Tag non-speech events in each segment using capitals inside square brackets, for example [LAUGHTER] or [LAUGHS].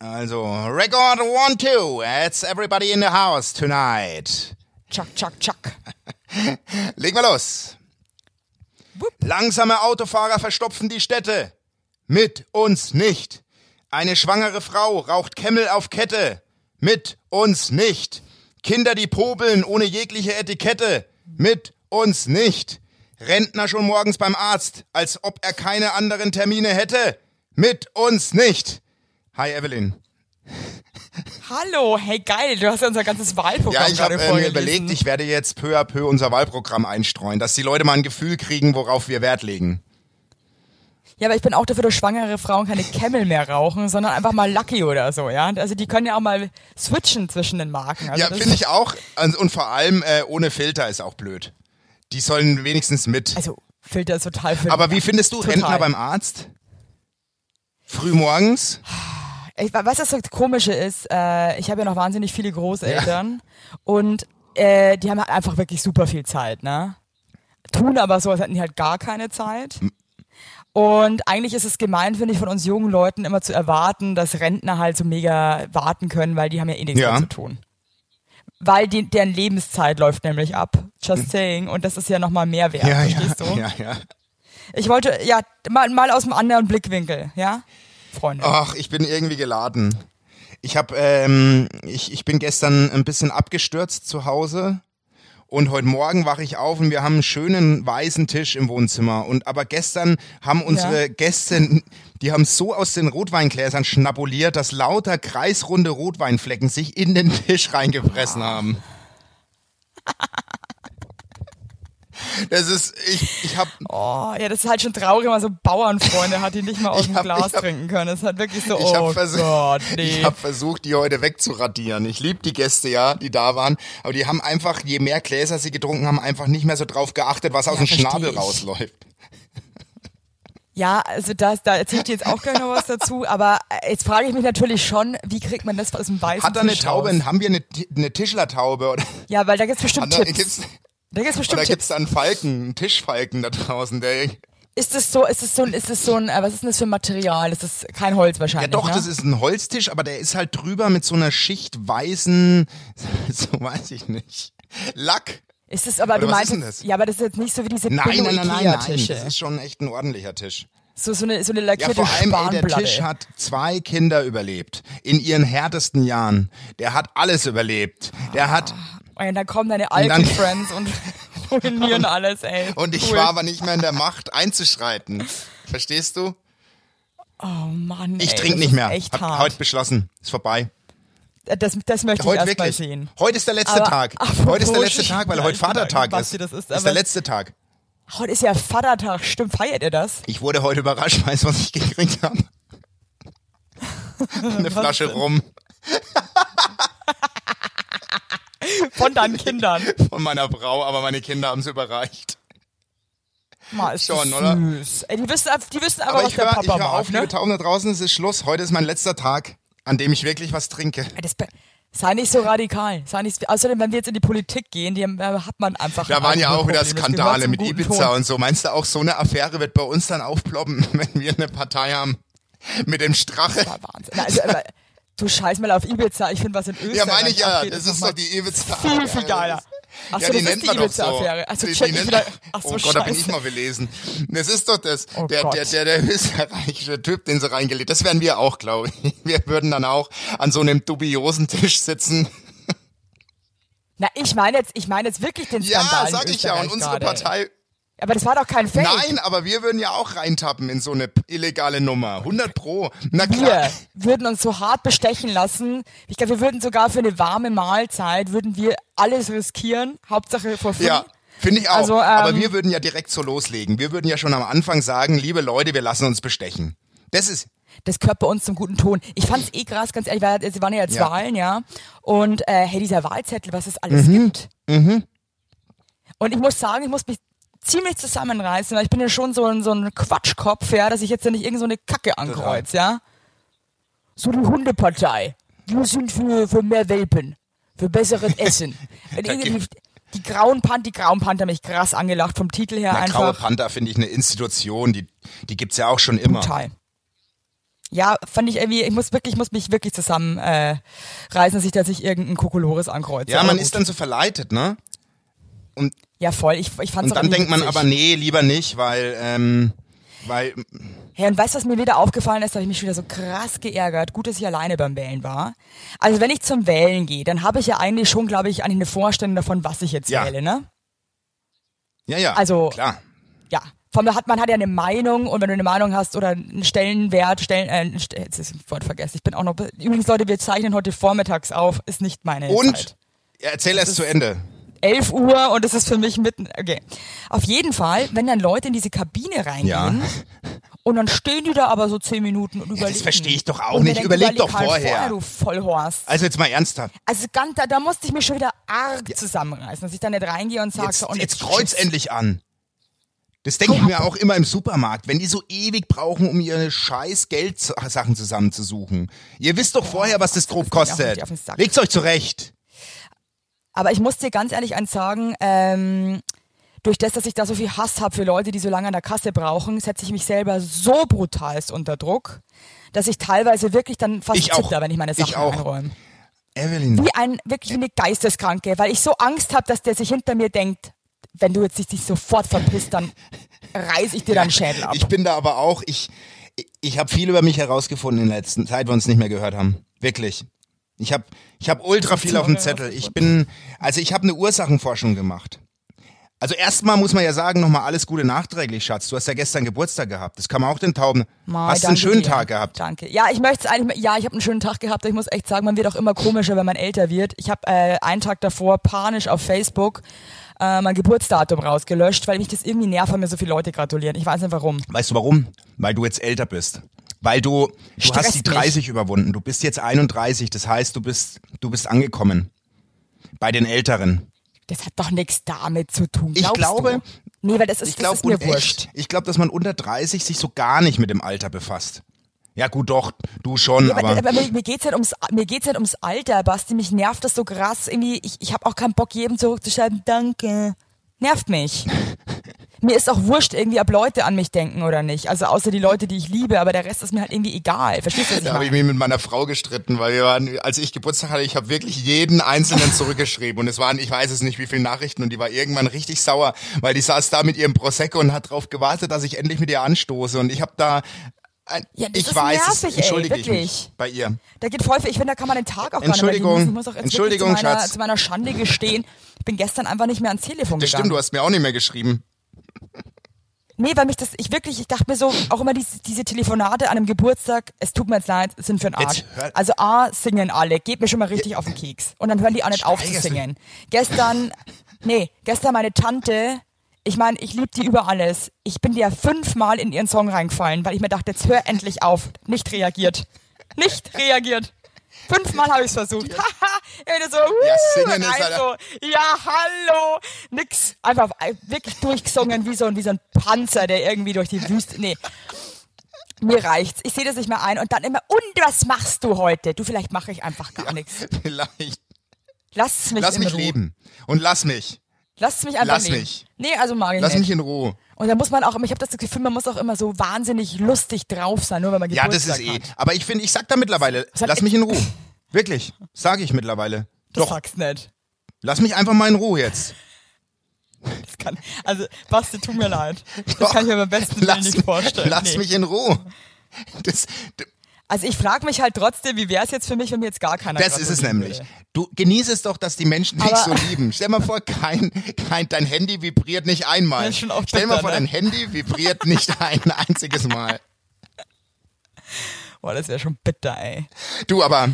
Also, record one, two. It's everybody in the house tonight. Chuck, chuck, chuck. [LAUGHS] Legen wir los. Wupp. Langsame Autofahrer verstopfen die Städte. Mit uns nicht. Eine schwangere Frau raucht Kemmel auf Kette. Mit uns nicht. Kinder, die popeln ohne jegliche Etikette. Mit uns nicht. Rentner schon morgens beim Arzt, als ob er keine anderen Termine hätte. Mit uns nicht. Hi Evelyn. Hallo, hey geil, du hast ja unser ganzes Wahlprogramm Ja, ich habe äh, mir überlegt, ich werde jetzt peu à peu unser Wahlprogramm einstreuen, dass die Leute mal ein Gefühl kriegen, worauf wir Wert legen. Ja, aber ich bin auch dafür, dass schwangere Frauen keine Camel mehr rauchen, sondern einfach mal Lucky oder so, ja. Also die können ja auch mal switchen zwischen den Marken. Also ja, finde ich auch. Also, Und vor allem äh, ohne Filter ist auch blöd. Die sollen wenigstens mit. Also Filter ist total Filter. Aber wie findest du Total. Rentner beim Arzt? Frühmorgens? Ich, was das komische ist, äh, ich habe ja noch wahnsinnig viele Großeltern und äh, die haben halt einfach wirklich super viel Zeit, ne? Tun aber so, als hätten die halt gar keine Zeit. Und eigentlich ist es gemein, finde ich, von uns jungen Leuten immer zu erwarten, dass Rentner halt so mega warten können, weil die haben ja eh nichts Ja. mehr zu tun. Weil die, deren Lebenszeit läuft nämlich ab. Just saying. Und das ist ja nochmal mehr wert, Hm. Ja, ja, verstehst du? ja, ja. Ich wollte, ja, mal, mal aus einem anderen Blickwinkel, ja? Freunde. Ach, ich bin irgendwie geladen. Ich habe, ähm, ich, ich bin gestern ein bisschen abgestürzt zu Hause und heute Morgen wache ich auf und wir haben einen schönen weißen Tisch im Wohnzimmer. Und aber gestern haben unsere Ja. Gäste, die haben so aus den Rotweingläsern schnabuliert, dass lauter kreisrunde Rotweinflecken sich in den Tisch reingefressen haben. [LAUGHS] Das ist, ich, ich habe Oh, ja, das ist halt schon traurig, wenn man so Bauernfreunde hat, die nicht mal aus dem hab- Glas hab- trinken können. Das ist halt wirklich so, Ich oh habe versucht, Gott, nee. ich hab versucht, die heute wegzuradieren. Ich liebe die Gäste ja, die da waren, aber die haben einfach, je mehr Gläser sie getrunken haben, einfach nicht mehr so drauf geachtet, was aus Ja, dem versteh Schnabel ich. rausläuft. ja, also das, da erzähle ich dir jetzt auch gleich noch was dazu, aber äh, jetzt frage ich mich natürlich schon, wie kriegt man das aus dem weißen Hat da eine Tisch Taube, raus? haben wir eine, eine Tischlertaube oder, Ja, weil da gibt's bestimmt oder Tipps. gibt's, da gibt's bestimmt oder gibt's da einen Falken, einen Tischfalken da draußen, der, Ist es so, ist es so ein, ist es so ein, äh, was ist denn das für ein Material? Das ist kein Holz ja wahrscheinlich, doch, ne? das ist ein Holztisch, aber der ist halt drüber mit so einer Schicht weißen, [LAUGHS] so weiß ich nicht, Lack. Ist es aber, Oder du meinst, das? ja, aber das ist jetzt nicht so wie diese Nein, nein, nein, nein, nein, das ist schon echt ein ordentlicher Tisch. So, so eine, so eine Ja, lackierte vor allem, ey, der. Tisch hat zwei Kinder überlebt. In ihren härtesten Jahren. Der hat alles überlebt. Der hat, Und dann kommen deine alten Friends und [LAUGHS] ruinieren alles, ey. und ich Cool. war aber nicht mehr in der Macht einzuschreiten. Verstehst du? Oh Mann, Ich ey, trinke nicht mehr. Echt Hab hart. heute beschlossen. Ist vorbei. Das, das möchte ich Heute erst mal sehen. Heute ist der letzte Aber Tag. Heute ist der letzte Tag, weil heute ich Vatertag ist. das ist ist der letzte Tag. Heute ist ja Vatertag, stimmt, feiert ihr das? Ich wurde heute überrascht, weißt du, was ich gekriegt habe? [LAUGHS] Eine Flasche rum Von deinen Kindern. [LAUGHS] von meiner Frau, aber meine Kinder haben es überreicht. Mal, ist Schon, das oder? süß. Ey, die wissen, die wissen aber, Aber was ich der Papa ich hör macht, auf, ne? liebe Tauben da draußen, es ist Schluss. Heute ist mein letzter Tag, an dem ich wirklich was trinke. Das, sei nicht so radikal. Sei nicht, außerdem, wenn wir jetzt in die Politik gehen, die, da hat man einfach Da waren ja auch wieder. Das Skandale mit Ibiza Ton. und so. Meinst du auch, so eine Affäre wird bei uns dann aufploppen, [LAUGHS] wenn wir eine Partei haben mit dem Strache? Ja, Wahnsinn. Na, Also, du scheiß mal auf Ibiza. Ich finde, was in Österreich Ja, meine ich ja. Das ist doch die Ibiza. [LAUGHS] Viel, viel geiler. Achso, ja, die nennt man doch so. Also Die- die ich nennt- oh Gott, da bin ich mal belesen. Das ist doch das. Oh der, der, der, der österreichische Typ, den sie reingelegt. Das wären wir auch, glaube ich. Wir würden dann auch an so einem dubiosen Tisch sitzen. Na, ich meine jetzt, ich meine jetzt wirklich den Ja, Skandal in sag ich ja. Und unsere. Partei Aber das war doch kein Fake. Nein, aber wir würden ja auch reintappen in so eine illegale Nummer. 100 pro. Na klar. Wir würden uns so hart bestechen lassen. Ich glaube, wir würden sogar für eine warme Mahlzeit, würden wir alles riskieren. Hauptsache vor free. Ja, finde ich auch. Also, ähm, aber wir würden ja direkt so loslegen. Wir würden ja schon am Anfang sagen, liebe Leute, wir lassen uns bestechen. Das ist, Das gehört bei uns zum guten Ton. Ich fand's eh krass, ganz ehrlich, weil sie waren ja jetzt Ja. Wahlen, ja. Und äh, hey, dieser Wahlzettel, was es alles Mhm. gibt. Und ich muss sagen, ich muss mich ziemlich zusammenreißen, weil ich bin ja schon so ein, so ein Quatschkopf, ja, dass ich jetzt ja nicht irgend so eine Kacke ankreuz, ja. So die Hundepartei. Wir sind für, für mehr Welpen. Für besseres [LAUGHS] Essen. Wenn Da irgendwie gibt- die, grauen Panther, die grauen Panther mich krass angelacht vom Titel her graue einfach. Panther finde ich eine Institution, die, die gibt's ja auch schon immer. Total. Ja, fand ich irgendwie, ich muss wirklich, ich muss mich wirklich zusammen äh, reißen, dass ich, dass ich irgendeinen Kokolores ankreuze. Ja, man ist dann so verleitet, ne? Und, Ja, voll. Ich, ich fand's und dann denkt man aber, nee, lieber nicht, weil, ähm, weil, Ja, und weißt du, was mir wieder aufgefallen ist? Da habe ich mich wieder so krass geärgert. Gut, dass ich alleine beim Wählen war. Also wenn ich zum Wählen gehe, dann habe ich ja eigentlich schon, glaube ich, eigentlich eine Vorstellung davon, was ich jetzt Ja. wähle, ne? ja, ja, Also- klar. Ja. Von da hat man hat ja eine Meinung und wenn du eine Meinung hast oder einen Stellenwert, Stellen, äh, St- jetzt ist das Wort vergessen. Ich bin auch noch. Übrigens, Leute, wir zeichnen heute vormittags auf, ist nicht meine Und, Zeit. erzähl erst zu Ende. 11 Uhr und es ist für mich mitten. Okay. Auf jeden Fall, wenn dann Leute in diese Kabine reingehen Ja. und dann stehen die da aber so 10 Minuten und überlegen. verstehe ich doch auch nicht. denke, Überleg doch halt vorher. Du Vollhorst. Also jetzt mal ernsthaft. Also ganz, da, da musste ich mich schon wieder arg zusammenreißen, dass ich da nicht reingehe und sage, Jetzt, so, und jetzt kreuz tschüss. endlich an. Das denke ich mir auch immer im Supermarkt, wenn die so ewig brauchen, um ihre scheiß Geldsachen zusammenzusuchen. Ihr wisst doch vorher, was das grob das kostet. Legt's euch zurecht. Aber ich muss dir ganz ehrlich eins sagen, ähm, durch das, dass ich da so viel Hass habe für Leute, die so lange an der Kasse brauchen, setze ich mich selber so brutalst unter Druck, dass ich teilweise wirklich dann fast Ich auch. zitter, wenn ich meine Ich Sachen auch. einräume. Evelyn. Wie ein, wirklich wie eine Geisteskranke, weil ich so Angst habe, dass der sich hinter mir denkt, wenn du jetzt dich sofort verpisst, dann reiß ich dir [LAUGHS] deinen Schädel ab. Ich bin da aber auch, ich, ich, ich habe viel über mich herausgefunden in der letzten Zeit, wir uns nicht mehr gehört haben. Wirklich. Ich habe ich hab ultra viel auf dem Zettel. Ich bin, also ich habe eine Ursachenforschung gemacht. Also erstmal muss man ja sagen, nochmal alles Gute nachträglich, Schatz. Du hast ja gestern Geburtstag gehabt. Das kann man auch den Tauben. Mai, hast du einen schönen dir. Tag gehabt? Danke. Ja, ich möchte es eigentlich, ja, ich habe einen schönen Tag gehabt. Ich muss echt sagen, man wird auch immer komischer, wenn man älter wird. Ich habe äh, einen Tag davor panisch auf Facebook äh, mein Geburtsdatum rausgelöscht, weil mich das irgendwie nervt, wenn mir so viele Leute gratulieren. Ich weiß nicht warum. Weißt du warum? Weil du jetzt älter bist. Weil du, du hast die mich. 30 überwunden. Du bist jetzt 31. Das heißt, du bist, du bist angekommen. Bei den Älteren. Das hat doch nichts damit zu tun. Ich glaubst glaube- du? Nee, weil das ist, Ich das glaube ist mir wurscht. Ich glaube, dass man unter 30 sich so gar nicht mit dem Alter befasst. Ja gut, doch, du schon, Ja, aber, aber aber mir, mir geht's halt ums mir geht's halt ums Alter, Basti. Mich nervt das so krass. Irgendwie, ich, ich habe auch keinen Bock, jedem zurückzuschreiben, danke. Nervt mich. [LAUGHS] mir ist auch wurscht, irgendwie, ob Leute an mich denken oder nicht. Also außer die Leute, die ich liebe, aber der Rest ist mir halt irgendwie egal. Verstehst du, ich da habe ich mich mit meiner Frau gestritten, weil wir waren, als ich Geburtstag hatte, ich habe wirklich jeden einzelnen zurückgeschrieben und es waren, ich weiß es nicht, wie viele Nachrichten und die war irgendwann richtig sauer, weil die saß da mit ihrem Prosecco und hat darauf gewartet, dass ich endlich mit ihr anstoße und ich habe da Ja, das ich ist weiß es, nervig, ey, entschuldige ich wirklich. mich bei ihr. Da geht voll. Ich finde, da kann man den Tag auch Entschuldigung, gar nicht mehr. Ich muss auch jetzt Entschuldigung, zu meiner, Schatz. zu meiner Schande gestehen. Ich bin gestern einfach nicht mehr ans Telefon Das gegangen. stimmt, du hast mir auch nicht mehr geschrieben. Nee, weil mich das, ich wirklich, ich dachte mir so, auch immer diese, diese Telefonate an einem Geburtstag, es tut mir jetzt leid, sind für den Arsch. Also A, singen alle, geht mir schon mal richtig auf den Keks. Und dann hören die auch nicht auf zu singen. Gestern, nee, gestern meine Tante, ich meine, ich liebe die über alles. Ich bin dir fünfmal in ihren Song reingefallen, weil ich mir dachte, jetzt hör endlich auf. Nicht reagiert. Nicht reagiert. Fünfmal habe [LAUGHS] ich es versucht. Haha, ja, so, Ja, uh, singen ist rein halt- so, ja, hallo, nix. Einfach äh, wirklich durchgesungen wie so, ein- wie so ein Panzer, der irgendwie durch die Wüste, nee. Mir reicht's. Ich sehe das nicht mehr ein. Und dann immer, und was machst du heute? Du, vielleicht mache ich einfach gar nichts. Vielleicht. Lass mich Lass mich leben. Und lass mich. Lass mich einfach Lass leben. mich. Nee, also mag ich Lass nicht. mich in Ruhe. Und da muss man auch immer, ich habe das Gefühl, man muss auch immer so wahnsinnig lustig drauf sein, nur wenn man Ja, das Geburtstag ist eh. hat. Aber ich finde, ich sag da mittlerweile, lass mich in Ruhe. Wirklich. Sage ich mittlerweile. Das Doch, sagst nicht. lass mich einfach mal in Ruhe jetzt. Das kann, also, Basti, tut mir leid. Das Doch. kann ich mir beim besten Willen Lass, nicht vorstellen. lass Nee. mich in Ruhe. Das, Also ich frage mich halt trotzdem, wie wäre es jetzt für mich, wenn mir jetzt gar keiner das ist es nämlich. würde? Du genieße es doch, dass die Menschen dich so lieben. Stell mal vor, kein, kein, dein Handy vibriert nicht einmal. Stell mal bitter, vor, ne? dein Handy vibriert nicht [LAUGHS] ein einziges Mal. Boah, das wäre schon bitter, ey. Du, aber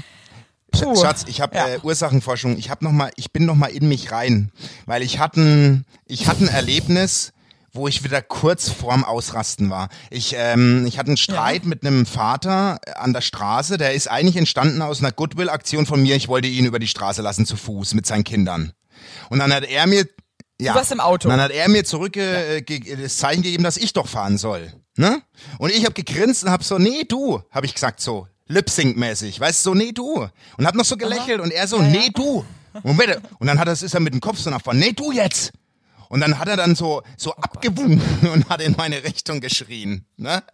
Puh. Schatz, ich habe Ja. äh, Ursachenforschung. Ich habe noch mal, ich bin noch mal in mich rein, weil ich hatte, ich hatte ein Erlebnis, wo ich wieder kurz vorm Ausrasten war. Ich, ähm, ich hatte einen Streit mit einem Vater äh, an der Straße. Der ist eigentlich entstanden aus einer Goodwill-Aktion von mir. Ich wollte ihn über die Straße lassen zu Fuß mit seinen Kindern. Und dann hat er mir ja, warst im Auto. Und dann hat er mir zurück äh, ge- das Zeichen gegeben, dass ich doch fahren soll. Ne? Und ich habe gegrinst und hab so, nee, du, habe ich gesagt so, Lip-Sync-mäßig, weißt du, so, nee, du. Und hab noch so gelächelt und er so, nee, du. Und, bitte. und dann hat er, ist er mit dem Kopf so nach vorne, nee, du jetzt. Und dann hat er dann so, so abgewunken [LAUGHS] und hat in meine Richtung geschrien. Ne?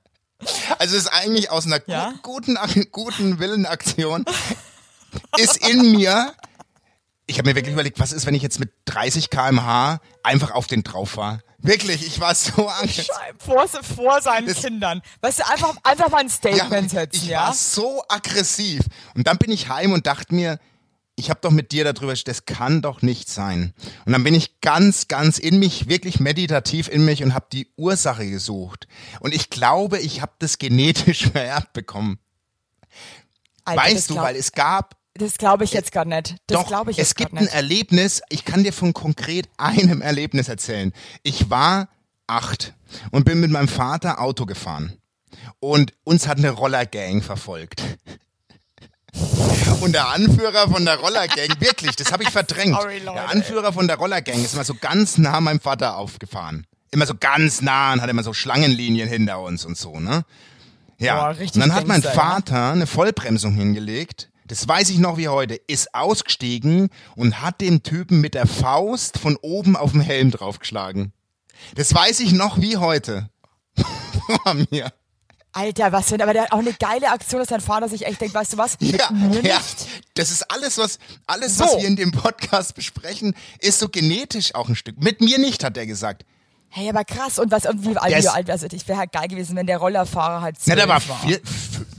Also es ist eigentlich aus einer Ja? guten, [LAUGHS] guten Willenaktion ist in mir. Ich habe mir wirklich überlegt, was ist, wenn ich jetzt mit 30 km/h einfach auf den drauf fahre? Wirklich, ich war so Angst. Vor, vor seinen Das- Kindern. Weißt du, einfach, einfach mal ein Statement setzen, ich ja? war so aggressiv. Und dann bin ich heim und dachte mir, ich habe doch mit dir darüber, das kann doch nicht sein. Und dann bin ich ganz, ganz in mich, wirklich meditativ in mich und habe die Ursache gesucht. Und ich glaube, ich habe das genetisch [LAUGHS] vererbt bekommen. Alter, weißt du, glaub- weil es gab Das glaube ich jetzt gar nicht. Das doch, glaube ich es jetzt gibt gar ein. Erlebnis, ich kann dir von konkret einem Erlebnis erzählen. Ich war acht und bin mit meinem Vater Auto gefahren. Und uns hat eine Rollergang verfolgt. Und der Anführer von der Rollergang, wirklich, das habe ich verdrängt. Sorry, Leute, der Anführer von der Rollergang ist immer so ganz nah meinem Vater aufgefahren. Immer so ganz nah und hat immer so Schlangenlinien hinter uns und so, ne? Ja. Boah, und dann hat mein. Vater eine Vollbremsung hingelegt. Das weiß ich noch wie heute. Ist ausgestiegen und hat dem Typen mit der Faust von oben auf den Helm draufgeschlagen. Das weiß ich noch wie heute. [LAUGHS] Vor mir. Alter, was denn? Aber der hat auch eine geile Aktion, dass dein Vater sich echt denkt, weißt du was? Mit Ja, mir ja. nicht. Das ist alles, was, alles, So. was wir in dem Podcast besprechen, ist so genetisch auch ein Stück. Mit mir nicht, hat er gesagt. Hey, aber krass. Und was, und wie alt, wie alt, also ich wäre halt geil gewesen, wenn der Rollerfahrer halt Na, zwölf der war, war. vier,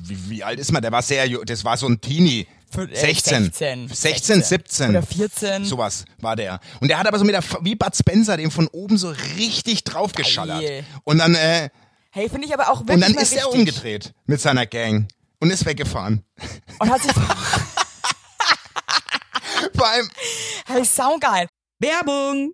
wie, wie alt ist man? Der war sehr, das war so ein Teenie. Für- äh, 16. 16. 16, 17. Oder 14. Sowas war der. Und der hat aber so mit der, wie Bud Spencer, dem von oben so richtig draufgeschallert. Geil. Und dann, äh, Hey, finde ich aber auch wirklich und dann mal ist er richtig. umgedreht mit seiner Gang und ist weggefahren. Und hat sich, [LAUGHS] Vor allem, hey, saugeil. Werbung!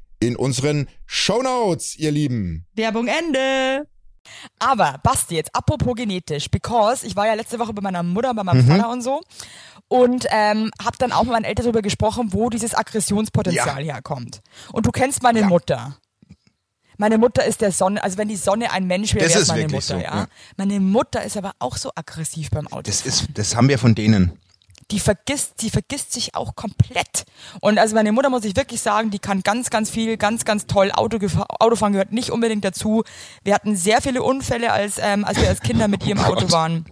in unseren Shownotes, ihr Lieben. Werbung Ende. Aber Basti, jetzt apropos genetisch, because ich war ja letzte Woche bei meiner Mutter, bei meinem Mhm. Vater und so und ähm, habe dann auch mit meinen Eltern darüber gesprochen, wo dieses Aggressionspotenzial herkommt. Und du kennst meine Mutter. Meine Mutter ist der Sonne, also wenn die Sonne ein Mensch wäre, wäre meine Mutter, so, ja? ja. Meine Mutter ist aber auch so aggressiv beim Auto. das ist, das haben wir von denen. Die vergisst, die vergisst sich auch komplett. Und also meine Mutter muss ich wirklich sagen, die kann ganz, ganz viel, ganz, ganz toll Auto Autofahren gehört nicht unbedingt dazu. Wir hatten sehr viele Unfälle, als, ähm, als wir als Kinder mit ihrem Auto Gott. waren.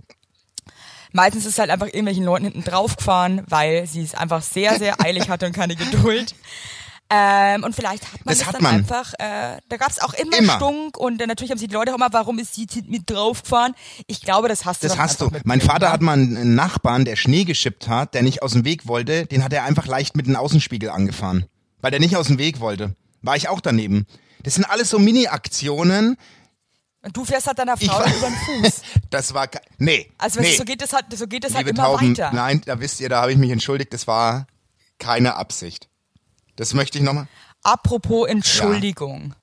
Meistens ist halt einfach irgendwelchen Leuten hinten drauf gefahren, weil sie es einfach sehr, sehr eilig hatte und keine Geduld. Ähm, und vielleicht hat man Das das, hat dann man. einfach, äh, da gab es auch immer, Immer. Stunk und äh, natürlich haben sich die Leute auch immer, warum ist sie mit drauf gefahren? Ich glaube, das hast du Das hast du. Mein Vater ne? hat mal einen Nachbarn, der Schnee geschippt hat, der nicht aus dem Weg wollte, den hat er einfach leicht mit dem Außenspiegel angefahren. Weil der nicht aus dem Weg wollte. War ich auch daneben. Das sind alles so Mini-Aktionen. Und du fährst halt deiner Frau war- über den Fuß. [LAUGHS] Das war, nee. Also nee. so geht es halt, so geht es halt immer Tauben, weiter. nein, da wisst ihr, da habe ich mich entschuldigt, das war keine Absicht. Das möchte ich nochmal. Apropos Entschuldigung.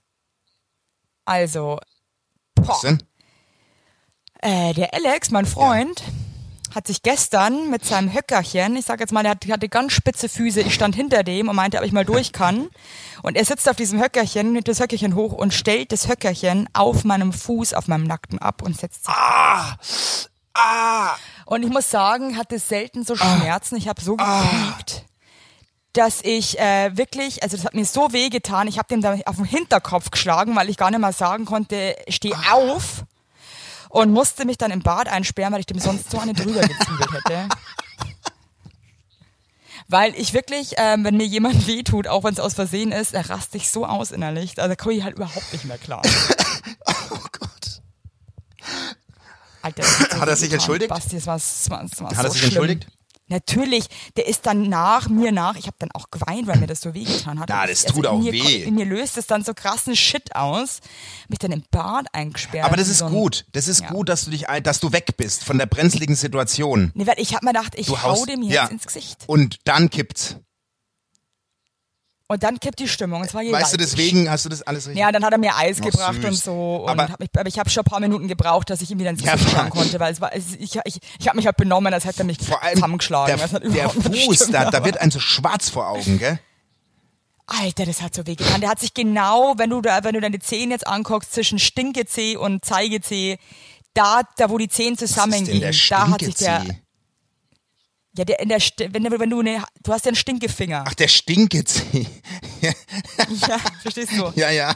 Also, boah, Was denn? äh, der Alex, mein Freund, hat sich gestern mit seinem Höckerchen, ich sag jetzt mal, der hat- hatte ganz spitze Füße, ich stand hinter dem und meinte, ob ich mal durch kann. [LAUGHS] Und er sitzt auf diesem Höckerchen, nimmt das Höckerchen hoch und stellt das Höckerchen auf meinem Fuß, auf meinem Nackten ab und setzt sich. Ah! Ah! Und ich muss sagen, hatte selten so Schmerzen, ich habe so gequiekt. Dass ich äh, wirklich, also das hat mir so weh getan, ich habe dem da auf den Hinterkopf geschlagen, weil ich gar nicht mal sagen konnte, steh auf und musste mich dann im Bad einsperren, weil ich dem sonst so eine drüber gezwiebelt hätte. [LAUGHS] Weil ich wirklich, ähm, wenn mir jemand wehtut, auch wenn es aus Versehen ist, da raste ich so aus innerlich. Also da komme ich halt überhaupt nicht mehr klar. [LAUGHS] Oh Gott. Alter, so Hat er sich entschuldigt? Basti, das war, das war, das war Hat so er sich schlimm. entschuldigt? Natürlich, der ist dann nach mir nach. Ich habe dann auch geweint, weil mir das so wehgetan hat. Ja, das ich- tut in auch mir, weh. In mir löst es dann so krassen Shit aus. Mich dann im Bad eingesperrt. Aber das ist so ein- gut. Das ist Ja. gut, dass du dich, dass du weg bist von der brenzligen Situation. Nee, weil ich habe mir gedacht, ich Du hau haust, dem jetzt ja. ins Gesicht. Und dann kippt's. Und dann kippt die Stimmung. Und zwar Weißt du, deswegen hast du das alles richtig. Ja, dann hat er mir Eis Ach, gebracht süß. und so. Und Aber- hab mich, aber ich habe schon ein paar Minuten gebraucht, dass ich ihm wieder ins Ja, Gesicht schauen [LAUGHS] konnte, weil es war, es, ich, ich, ich habe mich halt benommen, als hätte er mich Vor allem zusammengeschlagen. der, der überhaupt nicht Fuß, da, da wird einem so schwarz vor Augen, gell? Alter, das hat so weh getan. Der hat sich genau, wenn du da, wenn du deine Zehen jetzt anguckst, zwischen Stinkezeh und Zeigezeh, da, da wo die Zehen zusammengehen, da hat sich der? Ja, der, in der, Sti- wenn, du- wenn du eine, du hast ja einen Stinkefinger. Ach, der Stinkezeh. [LAUGHS] Ja, verstehst du? ja, ja.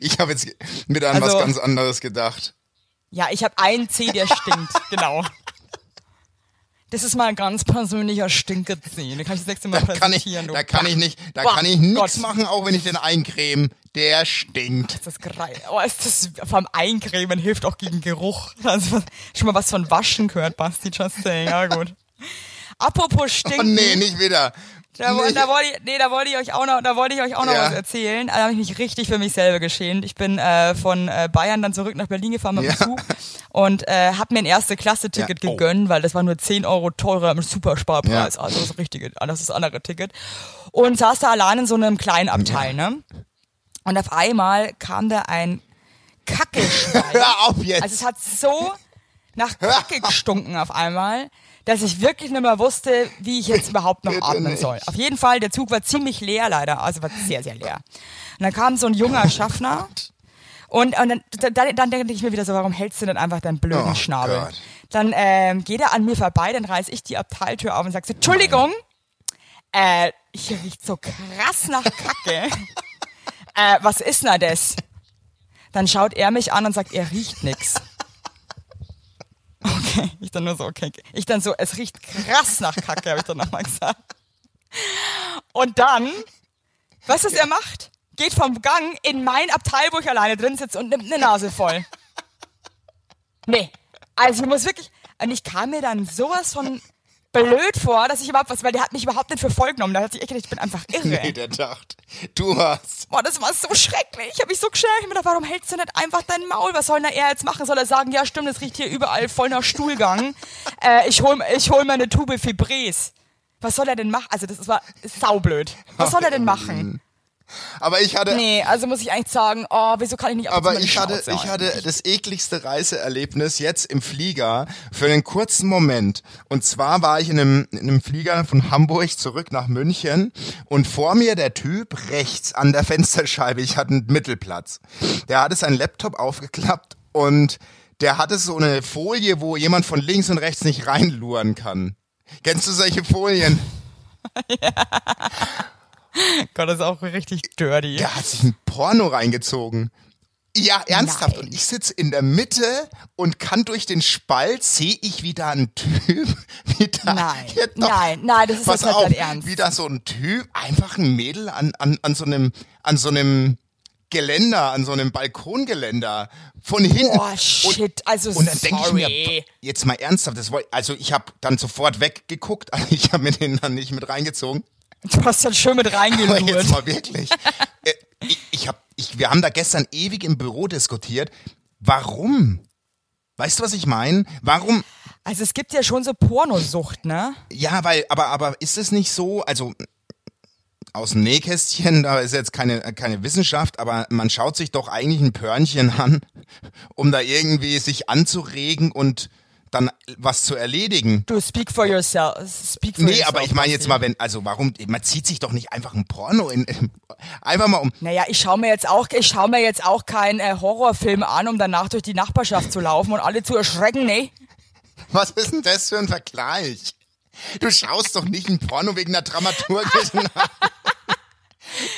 Ich habe jetzt mit an Also- was ganz anderes gedacht. Ja, ich habe einen Zeh, der stinkt, [LAUGHS] genau. Das ist mal ein ganz persönlicher Stinkezeh. Den kann ich das nächste Mal Da kann ich, da kann ich nicht, da Boah, kann ich nichts machen, auch wenn ich den eincreme. Der stinkt. Ist das geil. Oh, ist das vom Eincremen hilft auch gegen Geruch. Also, schon mal was von Waschen gehört, Basti, just saying. Ja, gut. Apropos [LAUGHS] Oh Stinken. nee, nicht wieder. Da, Nicht- da wollte ich, nee, da wollte ich euch auch noch, da wollte ich euch auch noch Ja. was erzählen. Da habe ich mich richtig für mich selber geschämt. Ich bin äh, von äh, Bayern dann zurück nach Berlin gefahren mit dem Ja. Zug und äh, habe mir ein erste Klasse-Ticket Ja. Oh. gegönnt, weil das war nur 10 Euro teurer im Supersparpreis. Also das richtige, das ist das andere Ticket. Und saß da allein in so einem kleinen Abteil, ne? Und auf einmal kam da ein Kackeschwein. [LAUGHS] Hör auf jetzt. Also es hat so nach Kacke gestunken auf einmal, dass ich wirklich nicht mehr wusste, wie ich jetzt überhaupt noch atmen soll. Auf jeden Fall, der Zug war ziemlich leer leider, also war sehr, sehr leer. Und dann kam so ein junger Schaffner und, und dann, dann, dann denke ich mir wieder so, warum hältst du denn einfach deinen blöden Oh Schnabel? Gott. Dann ähm, geht er an mir vorbei, dann reiß ich die Abteiltür auf und sag so, Entschuldigung, äh, hier riecht so krass nach Kacke. [LAUGHS] äh, was ist denn das? Dann schaut er mich an und sagt, er riecht nix. Okay, ich dann nur so, okay. Ich dann so, es riecht krass nach Kacke, habe ich dann nochmal gesagt. Und dann, weißt du, was er macht? Geht vom Gang in mein Abteil, wo ich alleine drin sitze und nimmt eine Nase voll. Nee. Also ich muss wirklich, und ich kam mir dann sowas von blöd vor, dass ich überhaupt was, weil der hat mich überhaupt nicht für voll genommen. Da hat sich echt gedacht, ich bin einfach [LAUGHS] irre. Nee, der dachte, du hast. Boah, das war so schrecklich. Ich habe mich so geschert. Ich mir gedacht, warum hältst du nicht einfach dein Maul? Was soll denn er jetzt machen? Soll er sagen, ja stimmt, es riecht hier überall voll nach Stuhlgang. [LAUGHS] äh, ich hol, ich hol mir eine Tube Fibres. Was soll er denn machen? Also das war saublöd. Was soll er denn machen? Aber ich hatte, Nee, also muss ich eigentlich sagen, oh, wieso kann ich nicht aber ich hatte, Schnauze ich hatte das ekligste Reiseerlebnis jetzt im Flieger für einen kurzen Moment. Und zwar war ich in einem, in einem Flieger von Hamburg zurück nach München und vor mir der Typ rechts an der Fensterscheibe. Ich hatte einen Mittelplatz. Der hatte seinen Laptop aufgeklappt und der hatte so eine Folie, wo jemand von links und rechts nicht reinluren kann. Kennst du solche Folien? [LAUGHS] [LAUGHS] [LAUGHS] Gott, das ist auch richtig dirty. Der hat sich ein Porno reingezogen. Ja, ernsthaft. Nein. Und ich sitze in der Mitte und kann durch den Spalt, sehe ich, wie da ein Typ, [LAUGHS] wie da, Nein, Ja, doch. nein, nein, das ist Pass nicht auf, dein Ernst. wie da so ein Typ einfach ein Mädel an, an, an so einem, an so einem Geländer, an so einem Balkongeländer von hinten. Boah, shit, also und dann denke ich mir, jetzt mal ernsthaft, das wollt, also ich habe dann sofort weggeguckt, also [LAUGHS] ich habe mir den dann nicht mit reingezogen. Du hast dann schön mit Aber jetzt mal wirklich. Äh, ich, ich hab, ich, wir haben da gestern ewig im Büro diskutiert. Warum? Weißt du, was ich meine? Warum? Also es gibt ja schon so Pornosucht, ne? Ja, weil, aber, aber ist es nicht so, also aus dem Nähkästchen, da ist jetzt keine, keine Wissenschaft, aber man schaut sich doch eigentlich ein Pörnchen an, um da irgendwie sich anzuregen und dann was zu erledigen. Du speak for yourself. Speak for Nee, yourself, aber ich meine jetzt mal, wenn, also warum, man zieht sich doch nicht einfach ein Porno in, [LAUGHS] einfach mal um, Naja, ich schaue mir jetzt auch, ich schaue mir jetzt auch keinen äh, Horrorfilm an, um danach durch die Nachbarschaft zu laufen und alle zu erschrecken, ne? was ist denn das für ein Vergleich? Du schaust doch nicht ein Porno wegen einer dramaturgischen. [LAUGHS]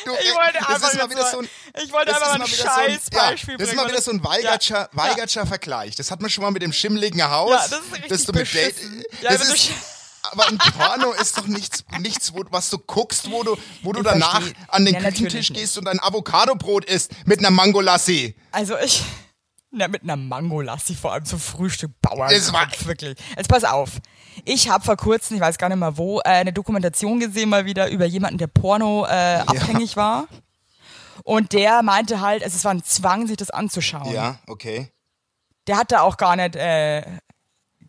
Du, Ich ey, wollte das einfach ist mal wieder so ein, ich wollte das einfach ist mal ein wieder so ein- Scheißbeispiel ja, Das ist bringen, mal wieder so ein Weigertscher, ja, Weigertscher Vergleich. Das hat man schon mal mit dem schimmeligen Haus. Ja, das ist richtig du mit Date, das ist, aber ein Porno ist doch nichts, nichts wo, was du guckst, wo du, wo du Ich danach versteh. an den Ja, Küchentisch gehst und ein Avocadobrot isst mit einer Mangolassi. Also ich. Na, mit einer Mangolassi vor allem zum Frühstück Bauern. Das war- wirklich. Jetzt pass auf. Ich habe vor kurzem, ich weiß gar nicht mal wo, äh, eine Dokumentation gesehen mal wieder über jemanden, der Porno äh, abhängig war. Und der meinte halt, es war ein Zwang, sich das anzuschauen. Ja, okay. Der hat da auch gar nicht äh,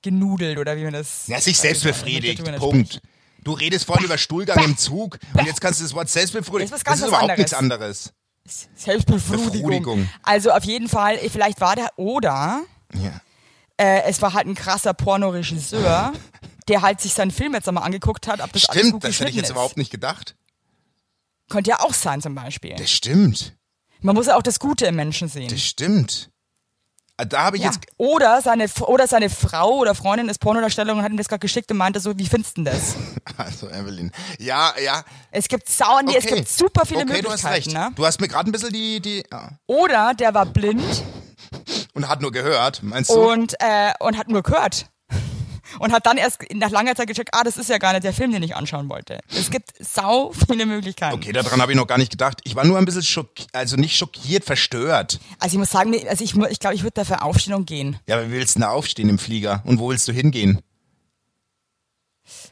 genudelt oder wie man das. Ja, sich selbst befriedigt. Punkt. Du redest vorhin über Stuhlgang im Zug und jetzt kannst du das Wort selbstbefriedigt. Das ist was Das ganz ist überhaupt anderes. nichts anderes. Selbstbefriedigung. Befriedigung. Also auf jeden Fall, vielleicht war der, oder Ja. äh, es war halt ein krasser Pornoregisseur, [LAUGHS] der halt sich seinen Film jetzt einmal angeguckt hat, ob das alles Stimmt, gut das hätte ich jetzt ist. überhaupt nicht gedacht. Könnte ja auch sein zum Beispiel. Das stimmt. Man muss ja auch das Gute im Menschen sehen. Das stimmt. Da habe ich Ja. jetzt. Oder, seine, oder seine Frau oder Freundin ist Pornodarstellung und hat ihm das gerade geschickt und meinte so, wie findest du denn das? [LAUGHS] Also, Evelyn. Ja, ja. Es gibt sau, nee, es Okay. gibt super viele okay, du hast Möglichkeiten. recht. Ne? Du hast mir gerade ein bisschen die. die ja. Oder der war blind Und hat nur gehört, meinst du? und, äh, und hat nur gehört. Und hat dann erst nach langer Zeit gecheckt, ah, das ist ja gar nicht der Film, den ich anschauen wollte. Es gibt sau viele Möglichkeiten. Okay, daran habe ich noch gar nicht gedacht. Ich war nur ein bisschen schockiert, also nicht schockiert, verstört. Also ich muss sagen, also ich, mu- ich glaube, ich würde dafür aufstehen und gehen. Ja, aber wie willst du denn da aufstehen im Flieger? Und wo willst du hingehen?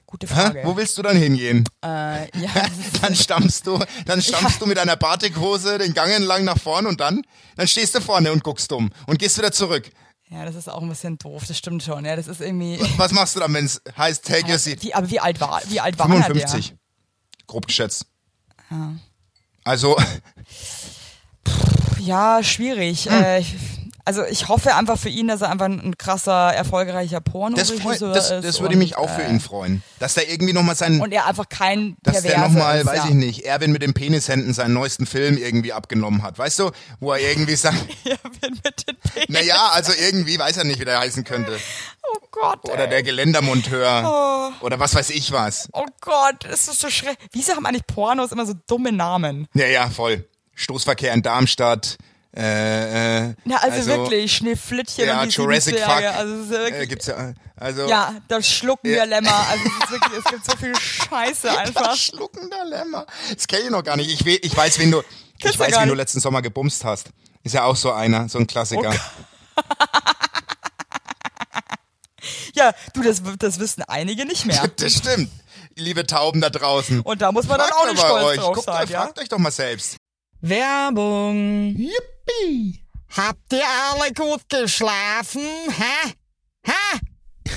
Gute Hä? Frage. Wo willst du dann hingehen? äh, ja, [LAUGHS] Dann stammst du, dann stammst du mit einer Batikhose den Gang entlang nach vorn und dann, dann stehst du vorne und guckst dumm und gehst wieder zurück. Ja, das ist auch ein bisschen doof, das stimmt schon. Ja, das ist irgendwie. Was machst du dann, wenn es heißt, take your seat? Wie, aber wie alt war, wie alt war er, 55. Grob geschätzt. Also, der? Ja, schwierig. Hm. Äh, ich, also ich hoffe einfach für ihn, dass er einfach ein, krasser, erfolgreicher porno das, freu, ist. das, das würde und, mich auch für äh, ihn freuen. Dass der irgendwie nochmal seinen, Und er einfach kein dass der Perverse nochmal, ist, weiß ja. ich nicht, Erwin mit den Penishänden seinen neuesten Film irgendwie abgenommen hat. Weißt du, wo er irgendwie sagt, [LAUGHS] Ja, wenn mit den Penis. naja, also irgendwie weiß er nicht, wie der heißen könnte. Oh Gott. Oder ey. der Geländermonteur. Oder was weiß ich was. Oh Gott, das ist so schrecklich. Wieso haben eigentlich Pornos immer so dumme Namen? Ja, ja, voll. Stoßverkehr in Darmstadt. Äh, äh, Ja, also, wirklich, Schneeflittchen Ja, und die Jurassic Fuck. Also, es ist ja Äh, wirklich, gibt's ja, also. ja, das Schlucken Ja. der Lämmer. Also, es, ist wirklich, es gibt so viel Scheiße [LAUGHS] einfach. Das Schlucken der Lämmer. Das kenne ich noch gar nicht. Ich, we, ich weiß, wen du, Kennst ich weiß, wen du letzten Sommer gebumst hast. Ist ja auch so einer, so ein Klassiker. [LAUGHS] Ja, du, das, das wissen einige nicht mehr. [LAUGHS] Das stimmt. Liebe Tauben da draußen. Und da muss man dann Fragt auch mal nicht bei stolz euch. drauf Guckt, sein, ja? Fragt euch doch mal selbst. Werbung. Yippie. Habt ihr alle gut geschlafen? Hä? Hä? [LAUGHS]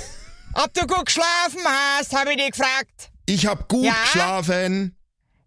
Ob du gut geschlafen hast, habe ich dich gefragt. Ich hab gut Ja? geschlafen.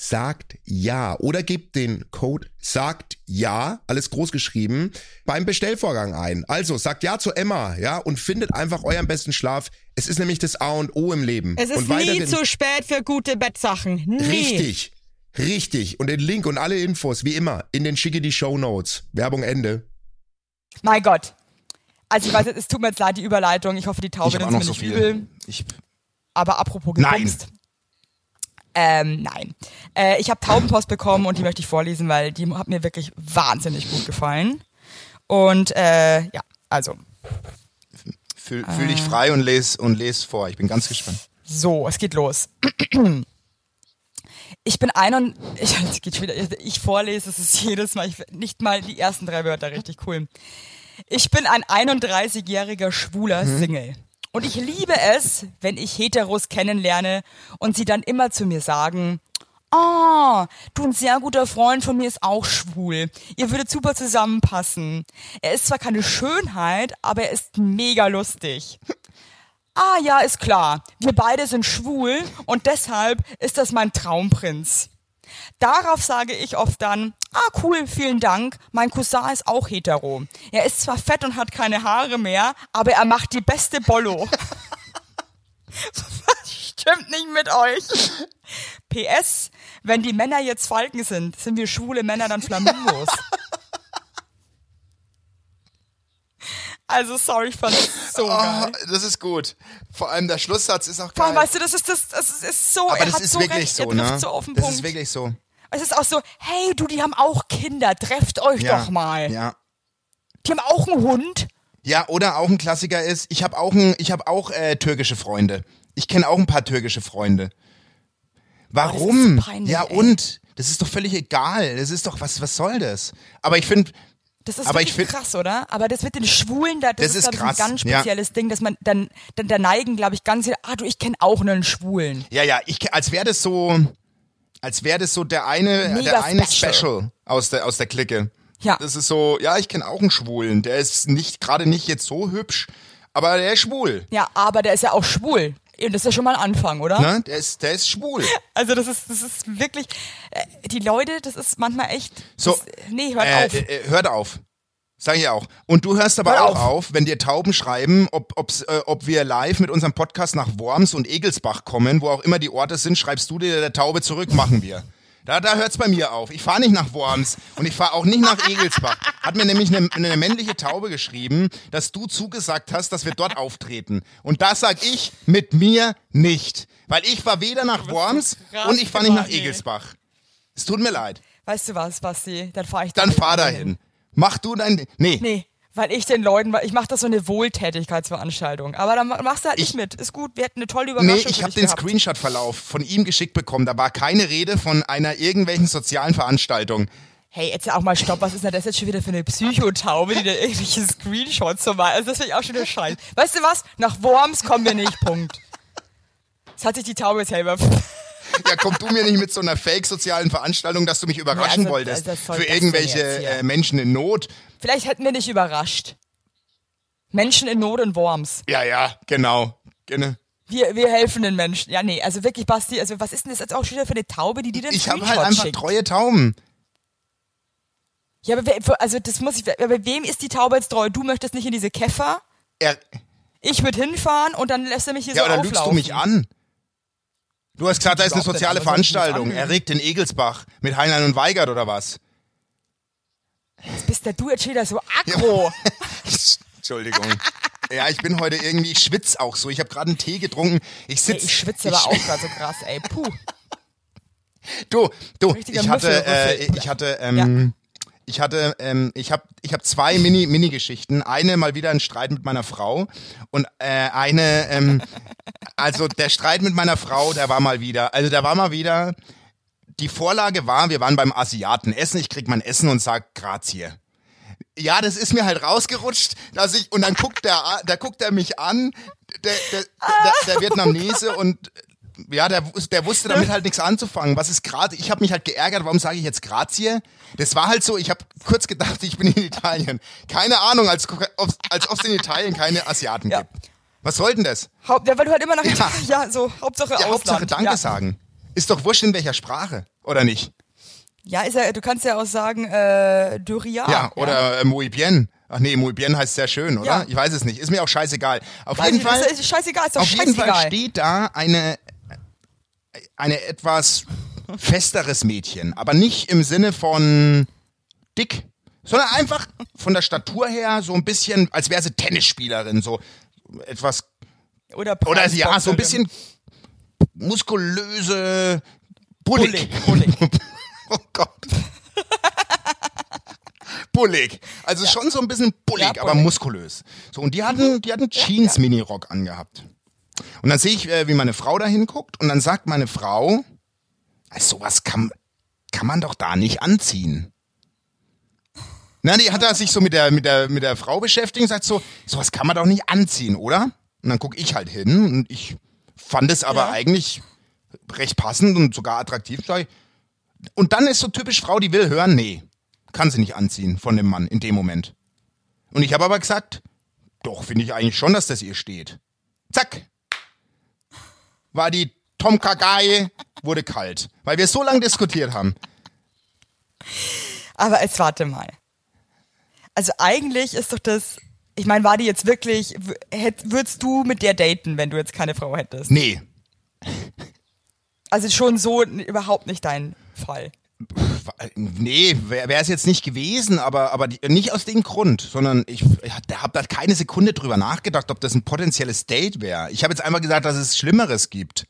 sagt ja oder gebt den Code sagt ja, alles groß geschrieben, beim Bestellvorgang ein. Also sagt ja zu Emma, ja, und findet einfach euren besten Schlaf. Es ist nämlich das A und O im Leben. Es ist und nie zu spät für gute Bettsachen. Nie. Richtig. Richtig. Und den Link und alle Infos, wie immer, in den schicke die Show Notes. Werbung Ende. Mein Gott. Also ich weiß, es tut mir jetzt leid, die Überleitung. Ich hoffe, die Taube nimmt mir so nicht viel. übel. Ich, Aber apropos Nein. Ähm, nein. Äh, ich habe Taubenpost bekommen und die möchte ich vorlesen, weil die hat mir wirklich wahnsinnig gut gefallen. Und äh, ja, also fühl, fühl dich frei und les, und les vor. Ich bin ganz gespannt. So, es geht los. Ich bin ein und [LAUGHS] ich, es geht schon wieder, ich vorlese, es ist jedes Mal, ich, nicht mal die ersten drei Wörter richtig cool. Ich bin ein 31-jähriger schwuler Single. Und ich liebe es, wenn ich Heteros kennenlerne und sie dann immer zu mir sagen, Ah, du, ein sehr guter Freund von mir ist auch schwul. Ihr würdet super zusammenpassen. Er ist zwar keine Schönheit, aber er ist mega lustig. [LAUGHS] Ah ja, ist klar. Wir beide sind schwul und deshalb ist das mein Traumprinz. Darauf sage ich oft dann, ah cool, vielen Dank, mein Cousin ist auch hetero. Er ist zwar fett und hat keine Haare mehr, aber er macht die beste Bollo. [LAUGHS] Was stimmt nicht mit euch? PS, wenn die Männer jetzt Falken sind, sind wir schwule Männer dann Flamingos. Also sorry, ich fand es so Oh, geil. das ist gut. Vor allem der Schlusssatz ist auch Vor allem, geil. weißt du, das ist das, das ist so, Aber er das hat ist so wirklich recht, so, ne? so das Punkt. ist wirklich so. es ist auch so, hey, du, die haben auch Kinder, trefft euch Ja, doch mal. Ja. Die haben auch einen Hund. Ja, oder auch ein Klassiker ist, ich habe auch ein, ich habe auch äh, türkische Freunde. Ich kenne auch ein paar türkische Freunde. Warum? so peinlich, ja, ey. und das ist doch völlig egal. Das ist doch was was soll das? Aber ich finde Das ist Aber ich find- krass, oder? Aber das mit den Schwulen, da, das, Das ist, ist ich, ein krass, ganz ja. spezielles Ding, dass man dann, dann da neigen, glaube ich, ganz ah du, ich kenne auch einen Schwulen. ja, ja, ich als wäre das so als wäre das so der eine Mega der eine special. Special aus der aus der Clique. Ja. Das ist so, ja, ich kenne auch einen Schwulen, der ist nicht gerade nicht jetzt so hübsch, aber der ist schwul. Ja, aber der ist ja auch schwul. Und das ist ja schon mal ein Anfang, oder? Ne? Der ist der ist schwul. [LAUGHS] Also das ist, das ist wirklich, äh, die Leute, das ist manchmal echt, So, das, nee, hört äh, auf. Äh, äh, hört auf. Sag ich auch. Und du hörst aber Hör auch auf. auf. wenn dir Tauben schreiben, ob, ob's, äh, ob wir live mit unserem Podcast nach Worms und Egelsbach kommen, wo auch immer die Orte sind, schreibst du dir der Taube zurück, machen wir. Da, da hört's bei mir auf. Ich fahre nicht nach Worms und ich fahre auch nicht nach Egelsbach. Hat mir nämlich eine, eine männliche Taube geschrieben, dass du zugesagt hast, dass wir dort auftreten. Und das sag ich mit mir nicht. Weil ich fahr weder nach Worms und ich fahre nicht nach. Egelsbach. Es tut mir leid. Weißt du was, Basti? Dann fahre ich Dann damit fahr hin. dahin. Mach du dein. Nee. Nee, weil ich den Leuten, weil ich mache das so eine Wohltätigkeitsveranstaltung. Aber dann ma- machst du halt Ich- nicht mit. Ist gut, wir hätten eine tolle Überraschung Nee, ich habe den. Screenshot-Verlauf von ihm geschickt bekommen. Da war keine Rede von einer irgendwelchen sozialen Veranstaltung. Hey, jetzt auch mal stopp, was ist denn das jetzt schon wieder für eine Psychotaube, die da irgendwelche Screenshots so macht? Also das finde ich auch schon scheiße. Weißt du was? Nach Worms kommen wir nicht, Punkt. Das hat sich die Taube selber... Ja, komm du mir nicht mit so einer fake-sozialen Veranstaltung, dass du mich überraschen also, wolltest. also, für denn irgendwelche äh, Menschen in Not. Vielleicht hätten wir dich überrascht. Menschen in Not in Worms. Ja, ja, genau. Genau. Wir, wir helfen den Menschen. Ja, nee, also wirklich, Basti, also was ist denn das jetzt auch schon wieder für eine Taube, die dir den Ich habe halt einfach schickt? treue Tauben. Ja, aber wer, also das muss ich, aber wem ist die Taube jetzt treu? Du möchtest nicht in diese Käfer? Er, Ich würde hinfahren und dann lässt er mich hier ja, so oder auflaufen. lügst du mich an? Du hast gesagt, da ist eine soziale Veranstaltung. anlügen? Er regt in Egelsbach mit Heinlein und Weigert oder was? Bist der du jetzt wieder so aggro? [LAUGHS] Entschuldigung. Ja, ich bin heute irgendwie, ich schwitz auch so. Ich habe gerade einen Tee getrunken. Ich Ey, sitz, ich schwitze aber auch gerade so krass, ey. Puh. [LAUGHS] Du, du, Richtiger ich hatte, Müffel, äh, ich hatte, ähm, ich hatte, ähm, ich habe, ich habe zwei Mini, Mini-Geschichten. Eine mal wieder ein Streit mit meiner Frau und äh, eine, ähm, also der Streit mit meiner Frau, der war mal wieder, also der war mal wieder. Die Vorlage war, wir waren beim Asiaten essen. Ich krieg mein Essen und sag Grazie. Ja, das ist mir halt rausgerutscht, dass ich und dann guckt der, da guckt er mich an, der, der, der, der Vietnamese und ja, der, der wusste damit halt nichts anzufangen. Was ist gerade? Ich habe mich halt geärgert. Warum sage ich jetzt Grazie? Das war halt so. Ich habe kurz gedacht, ich bin in Italien. Keine Ahnung, als ob als ob es in Italien keine Asiaten Ja. gibt. Was soll denn das? Haupt, ja, weil du halt immer noch, Ja. ja, so, Hauptsache Ja, Ausland. Hauptsache Danke ja. sagen. Ist doch wurscht in welcher Sprache oder nicht? Ja, ist ja, du kannst ja auch sagen, äh, Durian. Ja, oder äh, muy bien. Ach nee, muy bien heißt sehr schön, oder? Ja. Ich weiß es nicht. Ist mir auch scheißegal. Auf Weiß jeden Fall. Ist scheißegal, ist doch Auf jeden scheißegal. Fall steht da eine, eine etwas festeres Mädchen, aber nicht im Sinne von dick, Sondern einfach von der Statur her so ein bisschen, als wäre sie Tennisspielerin, so etwas Oder, oder ja, so ein bisschen muskulöse, bullig. Bullig, bullig. [LAUGHS] oh Gott. bullig. Also schon so ein bisschen bullig, Ja, aber bullig. muskulös. So, und die hatten, die hatten Jeans-Mini-Rock angehabt. Und dann sehe ich, äh, wie meine Frau da hinguckt und dann sagt meine Frau, "Also sowas kann, kann man doch da nicht anziehen. Na, die hat da sich so mit der, mit der, mit der Frau beschäftigt und sagt so, sowas kann man doch nicht anziehen, oder? Und dann gucke ich halt hin und ich fand es aber Ja. eigentlich recht passend und sogar attraktiv. Und dann ist so typisch Frau, die will hören, nee, kann sie nicht anziehen von dem Mann in dem Moment. Und ich habe aber gesagt, doch, finde ich eigentlich schon, dass das ihr steht. Zack. War die Tom Kagaye, wurde kalt. Weil wir so lange diskutiert haben. Aber jetzt warte mal. Also eigentlich ist doch das, ich meine, war die jetzt wirklich, hätt, würdest du mit der daten, wenn du jetzt keine Frau hättest? Nee, Also schon so überhaupt nicht dein Fall. Nee, wäre es jetzt nicht gewesen, aber, aber die, nicht aus dem Grund, sondern ich, ich habe da keine Sekunde drüber nachgedacht, ob das ein potenzielles Date wäre. Ich habe jetzt einfach gesagt, dass es Schlimmeres gibt.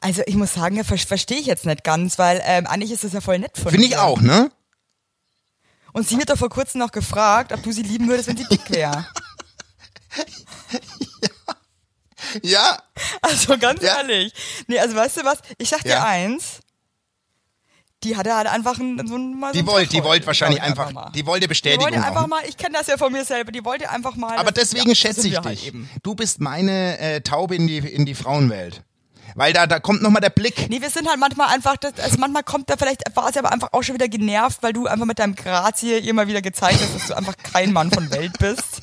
Also ich muss sagen, ja, ver verstehe ich jetzt nicht ganz, weil ähm, eigentlich ist das ja voll nett von Finde ich dir. auch, ne? Und sie hat doch vor kurzem noch gefragt, ob du sie lieben würdest, wenn sie dick wäre. [LAUGHS] Ja, [LAUGHS] Also ganz Ja. ehrlich. Nee, also weißt du was? Ich sag dir Ja. eins. Die hatte halt einfach ein, so ein, mal so die einen wollte, die wollte wahrscheinlich einfach, mal. die wollte Die Bestätigung wollte einfach auch. mal, ich kenne das ja von mir selber, die wollte einfach mal. Aber deswegen ja, schätze ich halt dich. eben. Du bist meine äh, Taube in die, in die Frauenwelt. Weil da, da kommt nochmal der Blick. Nee, wir sind halt manchmal einfach, das, also manchmal kommt da vielleicht, war sie aber einfach auch schon wieder genervt, weil du einfach mit deinem Grazie ihr mal wieder gezeigt hast, dass du einfach kein Mann von Welt bist.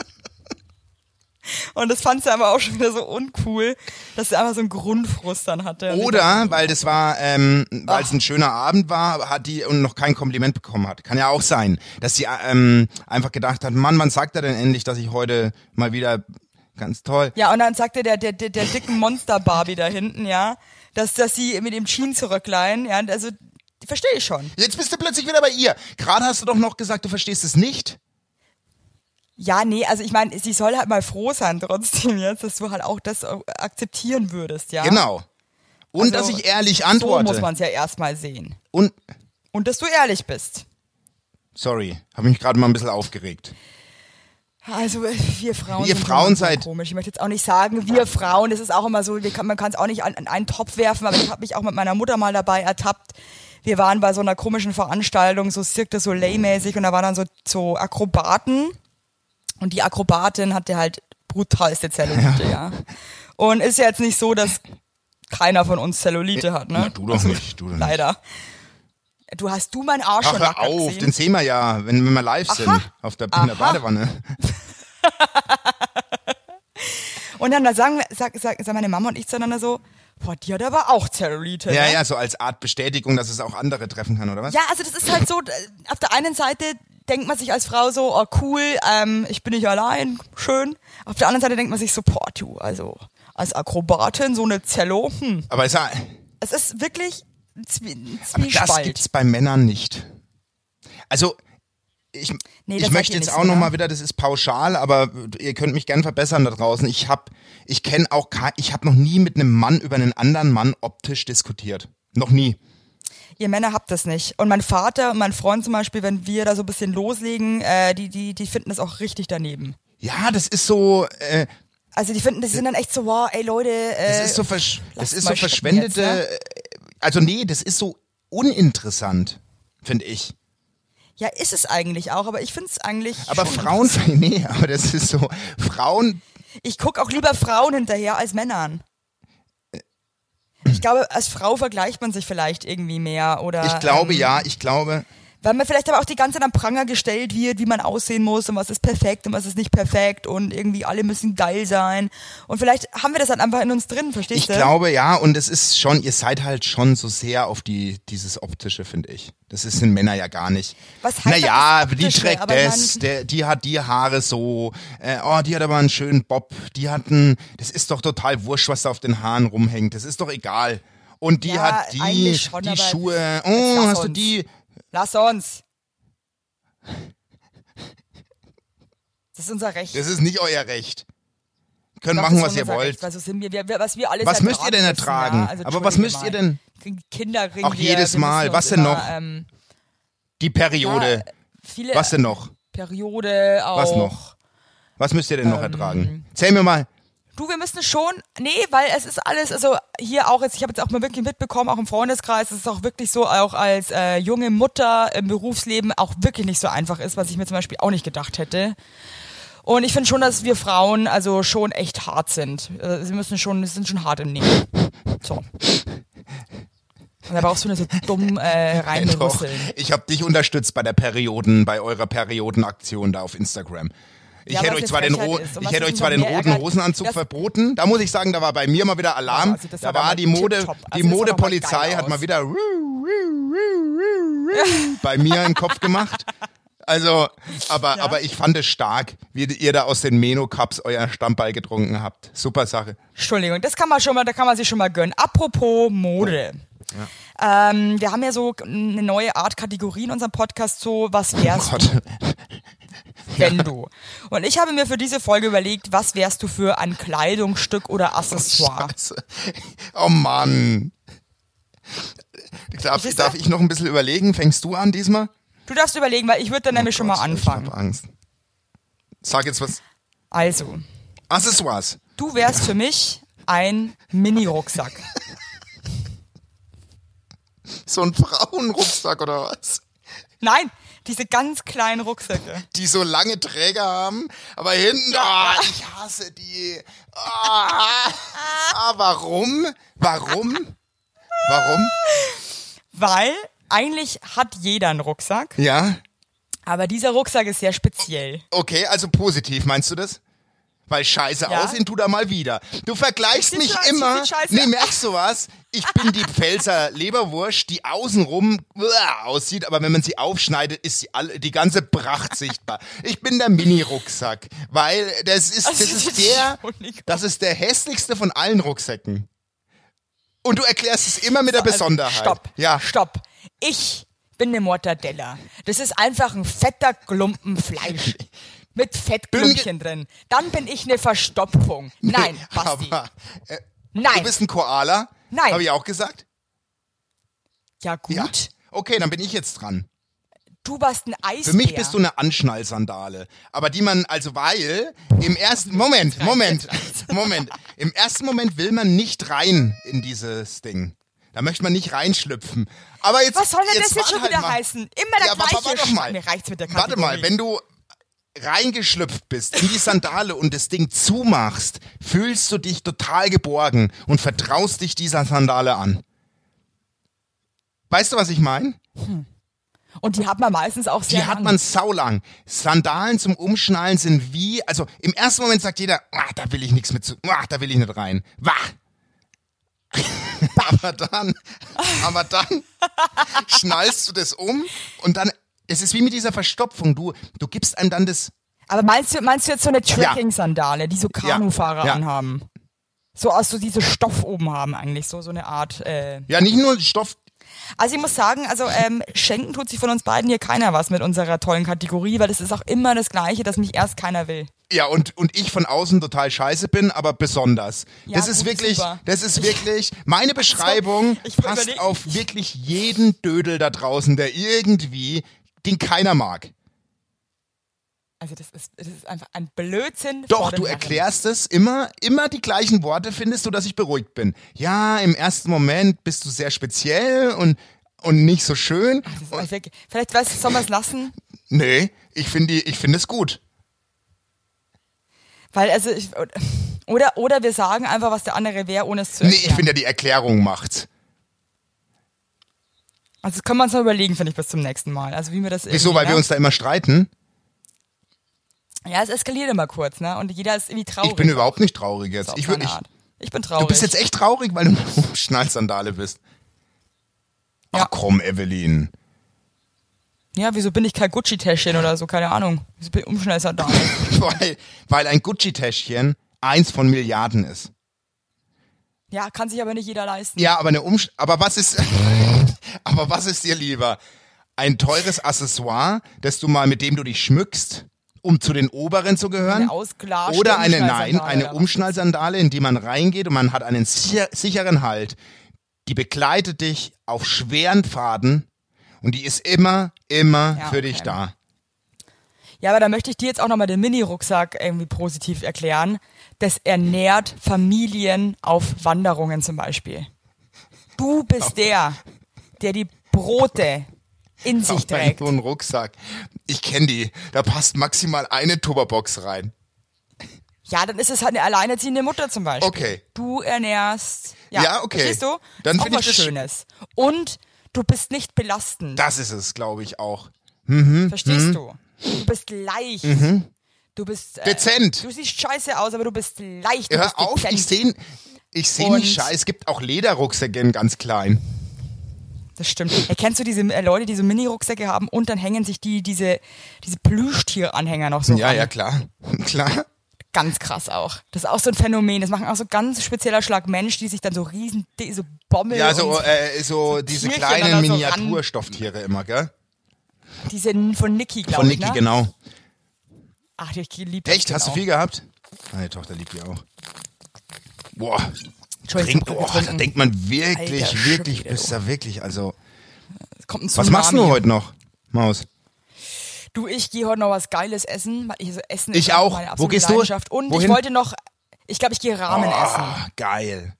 Und das fand sie aber auch schon wieder so uncool, dass sie einfach so einen Grundfrust dann hatte. Oder, weil das war, ähm, weil es ein schöner Abend war, hat die und noch kein Kompliment bekommen hat. Kann ja auch sein, dass sie ähm, einfach gedacht hat, Mann, wann sagt er denn endlich, dass ich heute mal wieder ganz toll. Ja, und dann sagte der, der, der, der dicken Monster-Barbie da hinten, ja, dass, dass sie mit dem Jeans-Röcklein, ja, also, verstehe ich schon. Jetzt bist du plötzlich wieder bei ihr. Gerade hast du doch noch gesagt, du verstehst es nicht. Ja, nee, also ich meine, sie soll halt mal froh sein trotzdem jetzt, dass du halt auch das äh, akzeptieren würdest, ja. Genau. Und Also, dass ich ehrlich So antworte. muss man es ja erstmal sehen. und Und dass du ehrlich bist. sorry, habe mich gerade mal ein bisschen aufgeregt. Also äh, wir Frauen sind Frauen seid- komisch. Ich möchte jetzt auch nicht sagen, wir Frauen, das ist auch immer so, wir kann, man kann es auch nicht an, an einen Topf werfen, aber ich habe mich auch mit meiner Mutter mal dabei ertappt. Wir waren bei so einer komischen Veranstaltung, so Cirque du Soleil-mäßig und da waren dann so, so Akrobaten und die Akrobatin hatte halt brutalste Zellulite, ja. Und ist ja jetzt nicht so, dass keiner von uns Zellulite hat, ne? Na, du doch nicht, du doch nicht. Leider. Du hast du mein Arsch Ach, schon hör auf, gesehen? den sehen wir ja, wenn, wenn wir live sind, auf der, in der Aha. Badewanne. [LAUGHS] Und dann da sagen, sag, sag, sag meine Mama und ich zueinander so, boah, die hat aber auch Zellulite. Ja, ne? ja, so als Art Bestätigung, dass es auch andere treffen kann, oder was? Ja, also das ist halt so, äh, auf der einen Seite denkt man sich als Frau so, oh cool, ähm, ich bin nicht allein, schön. Auf der anderen Seite denkt man sich so, boah, du, also als Akrobatin so eine Zello, hm. Aber ja, Es ist wirklich ein Zwie ein aber das Zwiespalt. gibt's bei Männern nicht. Also, ich, Nee, ich möchte jetzt nicht auch so, noch ne? mal wieder, das ist pauschal, aber ihr könnt mich gern verbessern da draußen. Ich hab, ich kenne auch, ich habe noch nie mit einem Mann über einen anderen Mann optisch diskutiert. Noch nie. Ihr Männer habt das nicht. Und mein Vater und mein Freund zum Beispiel, wenn wir da so ein bisschen loslegen, äh, die, die, die finden das auch richtig daneben. Ja, das ist so, äh, Also die finden, die sind dann echt so, wow, ey Leute, äh, das ist so, versch das ist so verschwendete, jetzt, ne? äh, also nee, das ist so uninteressant, finde ich. Ja, ist es eigentlich auch, aber ich finde es eigentlich. Aber Frauen, [LAUGHS] nee, aber das ist so, Frauen, Ich guck auch lieber Frauen hinterher als Männern. Ich glaube, als Frau vergleicht man sich vielleicht irgendwie mehr oder. ich glaube ähm, ja, ich glaube, Weil man vielleicht aber auch die ganze Zeit am Pranger gestellt wird, wie man aussehen muss und was ist perfekt und was ist nicht perfekt und irgendwie alle müssen geil sein. Und vielleicht haben wir das dann einfach in uns drin, verstehst ich du? glaube ja, und es ist schon, ihr seid halt schon so sehr auf die, dieses optische, finde ich. Das ist in Männer ja gar nicht. Was heißt naja, das die trägt das, der, die hat die Haare so, äh, oh, die hat aber einen schönen Bob, die hat einen, das ist doch total wurscht, was da auf den Haaren rumhängt, das ist doch egal. Und die Ja, hat die, schon, die Schuhe, oh, hast du die, Lass uns. Das ist unser Recht. Das ist nicht euer Recht. Ihr könnt Doch, machen, was ihr wollt. Recht, sind wir, wir, was wir alles Was müsst ihr denn ertragen ja. Also, Aber was müsst ihr denn? Kinder kriegen Auch jedes Mal. Was denn noch? Ähm, Die Periode. ja, viele Was denn noch? Periode auch. Was noch? Was müsst ihr denn noch Ähm, ertragen? Zähl mir mal. Du, wir müssen schon, nee, weil es ist alles, also hier auch jetzt, ich habe jetzt auch mal wirklich mitbekommen, auch im Freundeskreis, dass es auch wirklich so, auch als äh, junge Mutter im Berufsleben auch wirklich nicht so einfach ist, was ich mir zum Beispiel auch nicht gedacht hätte. Und ich finde schon, dass wir Frauen also schon echt hart sind. Äh, Sie müssen schon, sie sind schon hart im Nehmen. So. Und da brauchst du nicht so dumm äh, [LAUGHS] Doch, reinrüsseln. ich habe dich unterstützt bei der Perioden, bei eurer Periodenaktion da auf Instagram. Ich Ja, hätte euch zwar den, ro ich hätte euch zwar den roten Hosenanzug verboten. Da muss ich sagen, da war bei mir mal wieder Alarm. also da war die Mode. Also die Modepolizei hat mal wieder bei mir im Kopf gemacht. Also, aber, aber ich fand es stark, wie ihr da aus den Meno-Cups euer Stammball getrunken habt. Super Sache. Entschuldigung, das kann man schon mal, da kann man sich schon mal gönnen. Apropos Mode. Ähm, wir haben ja so eine neue Art Kategorie in unserem Podcast, so was wärst du, Gott. [LAUGHS] wenn du. Und ich habe mir für diese Folge überlegt, was wärst du für ein Kleidungsstück oder Accessoire. Scheiße. Oh Mann. Darf, darf ich noch ein bisschen überlegen? Fängst du an diesmal? Du darfst überlegen, weil ich würde dann nämlich schon mal Gott, anfangen. Ich hab Angst. Sag jetzt was. Also, Accessoires. du wärst für mich ein Mini-Rucksack. [LAUGHS] So ein Frauenrucksack oder was? Nein, diese ganz kleinen Rucksäcke. Die so lange Träger haben, aber hinten, ah, ich hasse die. Ah, ah, warum? Warum? Warum? Weil eigentlich hat jeder einen Rucksack, Ja, aber dieser Rucksack ist sehr speziell. okay, also positiv, meinst du das? Weil scheiße Ja. aussehen tut er mal wieder. Du vergleichst mich immer. Nee, merkst du was? Ich bin die [LAUGHS] Pfälzer Leberwurst, die außenrum aussieht, aber wenn man sie aufschneidet, ist sie alle, die ganze Pracht sichtbar. Ich bin der Mini-Rucksack, weil das ist, das ist der, das ist der hässlichste von allen Rucksäcken. Und du erklärst es immer mit der Also, Besonderheit. Stopp. Ja. Stopp. Ich bin eine Mortadella. Das ist einfach ein fetter Klumpen Fleisch. [LAUGHS] Mit Fettklumpchen drin. Dann bin ich eine Verstopfung. Nein, Basti. Aber, äh, Nein. Du bist ein Koala. Nein. Habe ich auch gesagt? ja gut. Ja. Okay, dann bin ich jetzt dran. Du warst ein Eisbär. Für mich bist du eine Anschnallsandale. Aber die man, also weil, im ersten, Moment, Moment, Moment. Im ersten Moment will man nicht rein in dieses Ding. Da möchte man nicht reinschlüpfen. Aber jetzt. Was soll denn jetzt das jetzt schon warte wieder halt mal. heißen? Immer der Ja, aber gleiche warte mal. Mir reicht's mit der Warte mal, Kategorie. wenn du reingeschlüpft bist in die Sandale und das Ding zumachst, fühlst du dich total geborgen und vertraust dich dieser Sandale an. Weißt du, was ich meine? Und die hat man meistens auch sehr Die hat lang. man saulang. Sandalen zum Umschnallen sind wie, also im ersten Moment sagt jeder, ah, da will ich nichts mit zu, ah, da will ich nicht rein. Wah! [LAUGHS] aber dann, aber dann schnallst du das um und dann, es ist wie mit dieser Verstopfung. Du, du gibst einem dann das, Aber meinst du, meinst du jetzt so eine Trekking-Sandale, die so Kanufahrer Ja. anhaben? So aus so diese Stoff oben haben eigentlich, so, so eine Art, äh, ja, nicht nur Stoff, Also ich muss sagen, also ähm, schenken tut sich von uns beiden hier keiner was mit unserer tollen Kategorie, weil das ist auch immer das Gleiche, dass mich erst keiner will. Ja, und, und ich von außen total scheiße bin, aber besonders. Ja, das ist gut, wirklich, super. das ist wirklich, meine [LAUGHS] Beschreibung ich passt auf wirklich jeden Dödel da draußen, der irgendwie, den keiner mag. Also das ist, das ist einfach ein Blödsinn. Doch, du erklärst es immer, immer die gleichen Worte findest du, dass ich beruhigt bin. Ja, im ersten Moment bist du sehr speziell und, und nicht so schön. Wirklich- Vielleicht weißt du, sollen wir es lassen? [LAUGHS] Nee, ich finde, ich finde es gut. Weil also ich, oder oder wir sagen einfach, was der andere wäre, ohne es zu Nee, erklären. ich finde ja, die Erklärung macht's. Also das können wir uns noch überlegen, finde ich, bis zum nächsten Mal. Also wie wir das Wieso? Weil wir ne? uns da immer streiten? Ja, es eskaliert immer kurz, ne? Und jeder ist irgendwie traurig. Ich bin überhaupt nicht traurig jetzt. Ich, ich, ich bin traurig. Du bist jetzt echt traurig, weil du eine [LAUGHS] Schnallsandale bist. Ach Ja. komm, Evelyn. Ja, wieso bin ich kein Gucci-Täschchen oder so? Keine Ahnung. Wieso bin ich umschnellster da? [LAUGHS] weil, weil ein Gucci-Täschchen eins von Milliarden ist. ja, kann sich aber nicht jeder leisten. Ja, aber eine Umsch aber was ist [LAUGHS] aber was ist dir lieber? ein teures Accessoire, das du mal, mit dem du dich schmückst, um zu den oberen zu gehören. Eine Oder eine, nein, eine? Umschnallsandale, in die man reingeht und man hat einen sicher, sicheren Halt. Die begleitet dich auf schweren Pfaden und die ist immer, immer Ja, für dich okay. da. Ja, aber da möchte ich dir jetzt auch nochmal den Mini-Rucksack irgendwie positiv erklären. Das ernährt Familien auf Wanderungen zum Beispiel. Du bist der, der die Brote in sich trägt. so einen Rucksack. Ich kenne die. Da passt maximal eine Tupperbox rein. Ja, dann ist es halt eine alleinerziehende Mutter zum Beispiel. Okay. Du ernährst. Ja, Ja, okay. Verstehst du? Dann ist auch find ich was Schönes. Und du bist nicht belastend. Das ist es, glaube ich, auch. Verstehst du? Du bist leicht. Du bist äh, Mhm. Dezent. Du siehst scheiße aus, aber du bist leicht. Du Hör bist auf, ich sehe ich seh nicht scheiße. Es gibt auch Lederrucksäcke in ganz klein. Das stimmt. Hey, kennst du diese äh, Leute, die so Mini-Rucksäcke haben und dann hängen sich die diese diese Plüschtieranhänger noch so Ja, ran? ja, klar. [LAUGHS] Klar. Ganz krass auch. Das ist auch so ein Phänomen. Das machen auch so ganz spezieller Schlag Mensch, die sich dann so riesen so Bommel Ja, so, äh, so diese Tierchen kleinen so Miniaturstofftiere immer, gell? diese von Niki, glaube Von ich. Niki, ne? genau. Ach, ich liebe Echt? Hast du viel gehabt? Meine Tochter liebt die auch. Boah. Entschuldigung, Trink, ich hab oh, da denkt man wirklich, Alter wirklich, bist da wirklich, also. Was machst du heute noch, Maus? Du, ich gehe heute noch was Geiles essen. Ich, so essen Ich auch. Meine Wo gehst du? Und Wohin? ich wollte noch, ich glaube, ich gehe Ramen essen. Ah, geil.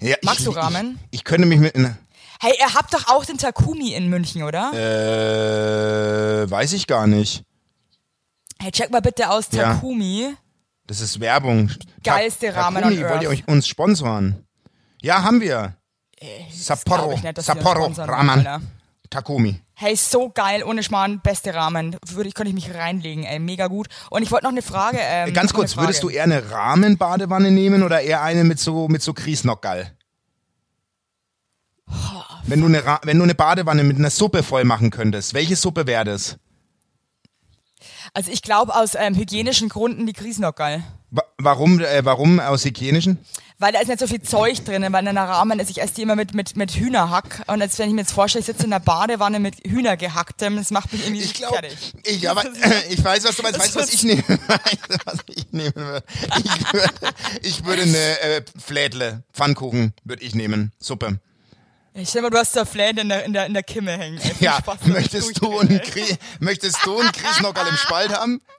Ja, Magst ich, du Ramen? Ich, ich könnte mich mit. ne, Hey, ihr habt doch auch den Takumi in München, oder? Äh, weiß ich gar nicht. Hey, check mal bitte aus Ja. Das ist Werbung. Geilste Ramen Takumi, on wollt ihr euch uns sponsoren? Ja, haben wir. Sapporo, ich nicht, Sapporo, sponsern, Ramen, Alter. Takumi. Hey, so geil, ohne Schmarrn, beste Ramen. Würde ich, könnte ich mich reinlegen, ey, mega gut. Und ich wollte noch eine Frage. Ähm, Ganz kurz, würdest du Frage. eher eine Rahmenbadewanne nehmen oder eher eine mit so mit so Kriesnockerl? Wenn du eine wenn du eine Badewanne mit einer Suppe voll machen könntest, welche Suppe wäre das? Also ich glaube aus ähm, hygienischen Gründen die Krisenockerl. Wa warum äh, warum aus hygienischen? Weil da ist nicht so viel Zeug drin, weil in einer Rahmen ist, ich esse die immer mit, mit, mit Hühnerhack. Und jetzt, wenn ich mir jetzt vorstelle, ich sitze in einer Badewanne mit Hühnergehacktem, das macht mich irgendwie Ich glaube, fertig. ich, aber, [LAUGHS] ich weiß, was du meinst. [LAUGHS] Weißt du, was ich nehme? Was ich nehmen würde? Ich würde, ich würde eine äh, Flädle, Pfannkuchen würde ich nehmen, Suppe. Ich stell mal, du hast da Fläden in der, in der, in der Kimme hängen. Ey, Ja, Spaß möchtest du, ey. Krie möchtest du einen Kriesnockerl im Spalt haben? [LAUGHS]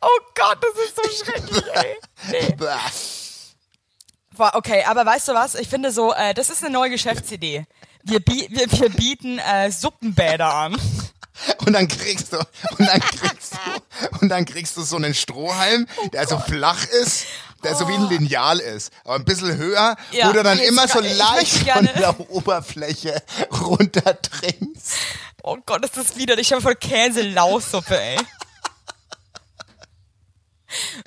Oh Gott, das ist so schrecklich, ey. Nee. Boah, Okay, aber weißt du was? Ich finde so, äh, das ist eine neue Geschäftsidee. Wir, wir, wir bieten äh, Suppenbäder an. [LAUGHS] Und dann kriegst du, und dann kriegst du, und dann kriegst du so einen Strohhalm, [LAUGHS] der so flach ist, der so wie ein Lineal ist, aber ein bisschen höher, Oh. Ja, wo du dann immer so ich leicht von der Oberfläche runtertrinkst. Oh Gott, ist das widerlich. Ich habe voll Käse-Lausuppe, ey.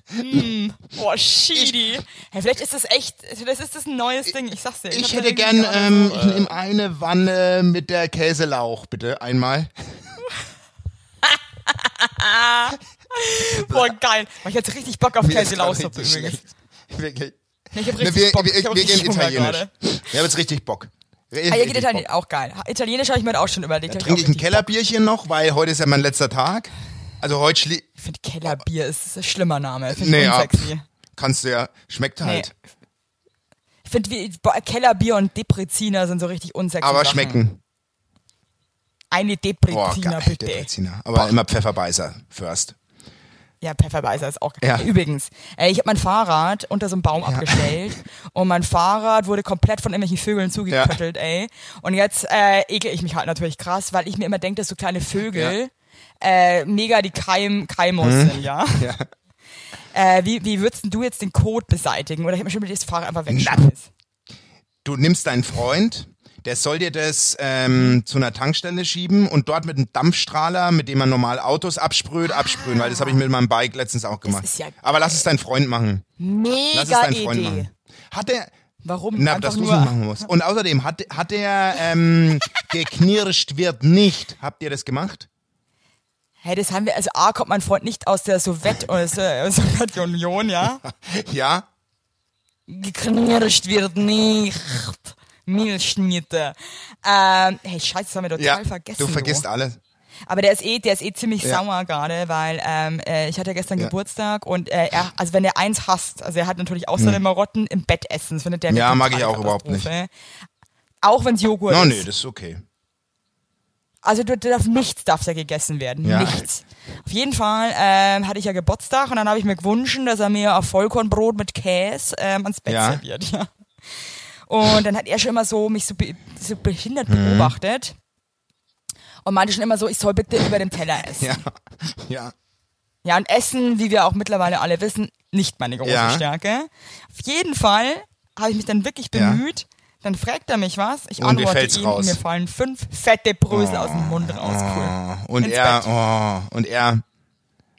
Mm, boah, Shidi. Hey, vielleicht ist das echt, vielleicht ist das ein neues Ding. Ich sag's dir. Ich hab hätte gern, ähm, ich nehme eine Wanne mit der Käselauch, bitte, einmal. [LAUGHS] [LAUGHS] [LAUGHS] Boah, geil. Boah, ich hätte richtig Bock auf grad Käse-Lausuppe übrigens. [LAUGHS] Wirklich. Nee, ich hab richtig wir, Bock. wir, wir richtig gehen italienisch. gerade. Ich habe jetzt richtig Bock. Richtig, Ah, ihr geht richtig Italien Bock. auch geil. Italienisch habe ich mir auch schon überlegt. Ich Trinke ich ein Kellerbierchen noch, weil heute ist ja mein letzter Tag. Also heute schli Ich finde Kellerbier ist ein schlimmer Name. Finde ich nee, ja, kannst du ja, schmeckt Nee. halt. Ich finde, boah, Kellerbier und Depreziner sind so richtig unsexy. Aber Sachen. schmecken. Eine Boah, Depreziner, geil, bitte. der Breziner. Aber immer Pfefferbeißer first. Ja, Pfefferweißer ist auch Ja. Übrigens, äh, ich habe mein Fahrrad unter so einem Baum abgestellt [LAUGHS] und mein Fahrrad wurde komplett von irgendwelchen Vögeln zugeköttelt, ey. Und jetzt äh, ekel ich mich halt natürlich krass, weil ich mir immer denke, dass so kleine Vögel äh, mega die Keim Keimos sind, ja. [LAUGHS] Ja. Äh, wie, wie würdest du jetzt den Code beseitigen? Oder ich habe mir schon überlegt, das Fahrrad einfach wegschmeißen. Du nimmst deinen Freund, der soll dir das ähm, zu einer Tankstelle schieben und dort mit einem Dampfstrahler, mit dem man normal Autos absprüht, absprühen, weil das habe ich mit meinem Bike letztens auch gemacht. ja Aber lass es dein Freund machen. Lass es Mega dein Freund Idee. machen. Hat er, Warum? na, Einfach dass du es nur- machen musst. Und außerdem hat, hat er ähm, [LAUGHS] geknirscht wird nicht. Habt ihr das gemacht? Hey, das haben wir, also A, kommt mein Freund nicht aus der Sowjet, aus der Sowjetunion, ja? [LAUGHS] Ja? Geknirscht wird nicht. Milchschnitte. Ähm, hey, scheiße, das haben wir total Ja, vergessen. du vergisst alles. Aber der ist eh, der ist eh ziemlich Ja. sauer gerade, weil ähm, äh, ich hatte gestern Ja. Geburtstag und äh, er, also wenn er eins hasst, also er hat natürlich auch seine Marotten im Bett essen, das findet der Hm. Ja, mag ich auch überhaupt nicht. Auch wenn es Joghurt No, ist. nee, das ist okay. Also du, du darf nichts darf da gegessen werden, Ja. nichts. Auf jeden Fall ähm, hatte ich ja Geburtstag und dann habe ich mir gewünscht, dass er mir ein Vollkornbrot mit Käse ähm, ans Bett serviert. [LAUGHS] Ja. Und dann hat er schon immer so mich so, be so behindert Mhm. beobachtet und meinte schon immer so, ich soll bitte über dem Teller essen. Ja, ja. Ja, und Essen, wie wir auch mittlerweile alle wissen, nicht meine große Ja. Stärke. Auf jeden Fall habe ich mich dann wirklich Ja. bemüht. Dann fragt er mich was. Ich Und antworte ihm raus? und mir fallen fünf fette Brösel aus dem Mund raus. Cool. Oh, und Ins er, oh, und er.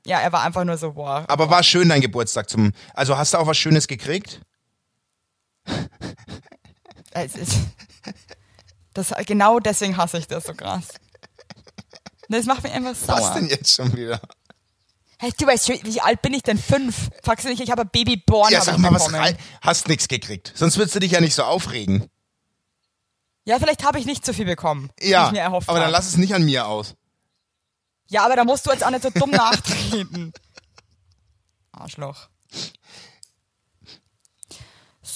Ja, er war einfach nur so, boah. Aber war schön dein Geburtstag zum. Also hast du auch was Schönes gekriegt? Es ist, das, genau deswegen hasse ich das so krass. Das macht mich einfach Was sauer. denn jetzt schon wieder? Hey, du weißt schon, wie alt bin ich denn? Fünf? Fragst du nicht, ich habe ein Babyborn Ja, hab sag mal, was rein. Hast nix gekriegt. Sonst würdest du dich ja nicht so aufregen. Ja, vielleicht habe ich nicht so viel bekommen, wie Ja, ich mir erhofft aber dann habe. lass es nicht an mir aus. Ja, aber da musst du jetzt auch nicht so dumm [LAUGHS] nachtreten. Arschloch.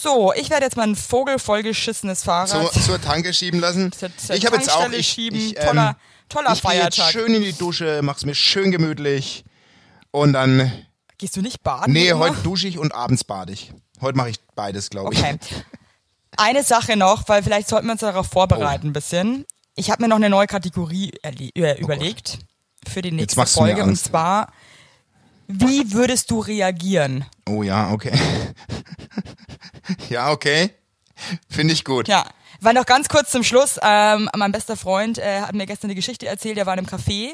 So, ich werde jetzt mal ein vogelvollgeschissenes Fahrrad So, zur Tanke schieben lassen. [LAUGHS] zur, zur Ich habe jetzt auch. Ich, schieben. ich, ähm, toller toller ich gehe jetzt Feiertag. schön in die Dusche, mach's mir schön gemütlich. Und dann. Gehst du nicht baden? Nee, heute dusche ich und abends bade ich. Heute mache ich beides, glaube ich. Okay. Eine Sache noch, weil vielleicht sollten wir uns darauf vorbereiten Oh. ein bisschen. Ich habe mir noch eine neue Kategorie äh, überlegt für die nächste Folge. Und zwar, wie würdest du reagieren? Oh ja, okay. [LAUGHS] ja, okay. Finde ich gut. Ja, weil noch ganz kurz zum Schluss, ähm, mein bester Freund äh, hat mir gestern eine Geschichte erzählt, der war in einem Café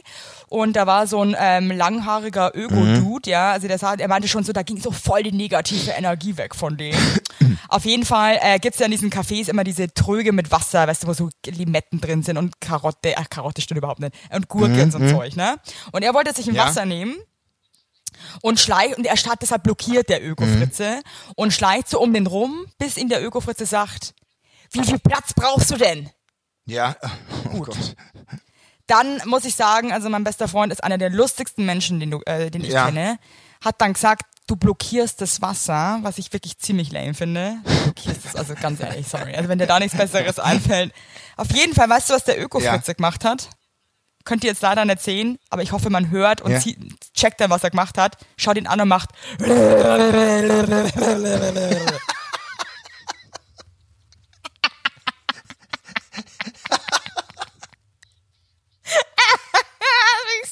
und da war so ein ähm, langhaariger Öko-Dude, ja, also der sah, er meinte schon so, da ging so voll die negative Energie weg von dem. [LAUGHS] Auf jeden Fall äh, gibt's ja in diesen Cafés immer diese Tröge mit Wasser, weißt du, wo so Limetten drin sind und Karotte, ach Karotte stimmt überhaupt nicht, und Gurke und so ein Zeug, ne? Und er wollte sich ein Ja. Wasser nehmen und schleicht, und er hat deshalb blockiert, der Öko-Fritze, und schleicht so um den rum, bis ihn der Öko-Fritze sagt, wie viel Platz brauchst du denn? Ja. Oh Gott. Dann muss ich sagen, also mein bester Freund ist einer der lustigsten Menschen, den, du, äh, den ich Ja. kenne, hat dann gesagt, du blockierst das Wasser, was ich wirklich ziemlich lame finde. Du blockierst es, also ganz ehrlich, sorry. Also wenn dir da nichts Besseres [LAUGHS] einfällt. Auf jeden Fall, weißt du, was der Öko-Fritze Ja. gemacht hat? Könnt ihr jetzt leider nicht sehen, aber ich hoffe, man hört und Ja. zieht, checkt dann, was er gemacht hat. Schaut ihn an und macht. [LAUGHS]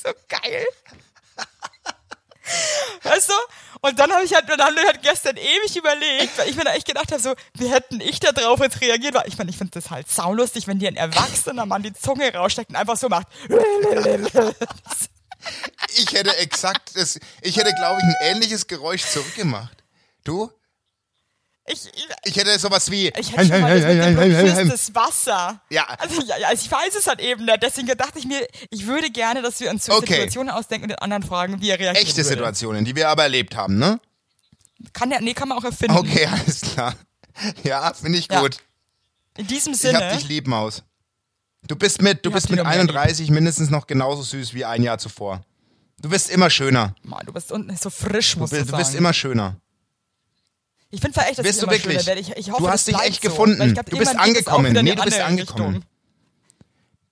so geil. Weißt du? Und dann habe ich halt, dann halt gestern ewig überlegt, weil ich mir da echt gedacht habe, so, wie hätten ich da drauf jetzt reagiert? Weil ich meine, ich finde das halt saulustig, wenn dir ein erwachsener Mann die Zunge raussteckt und einfach so macht. Ich hätte exakt das, ich hätte, glaube ich, ein ähnliches Geräusch zurückgemacht. Du? Ich, ich, Ich hätte sowas wie. ich hätte schon mal das mit dem das Wasser. Ja. Also, ja, ja, also ich weiß es halt eben nicht. Deswegen dachte ich mir, ich würde gerne, dass wir uns so Okay. Situationen ausdenken und den anderen fragen, wie er reagiert. Echte würde. Situationen, die wir aber erlebt haben, ne? Kann der, nee, kann man auch erfinden. Okay, [LAUGHS] alles klar. Ja, finde ich Ja. gut. In diesem Ich Sinne. hab dich lieb, Maus. Du bist mit, du Ich bist mit noch mehr 31 mindestens noch genauso süß wie ein Jahr zuvor. Du bist immer schöner. Mann, du bist unten so frisch, musst Du, du, bist- du sagen. bist immer schöner. Ich finde echt, dass Bist ich du wirklich? Ich, ich hoffe, Du hast dich echt so, gefunden. glaub, Du bist es angekommen. Nee, du bist angekommen. Richtung.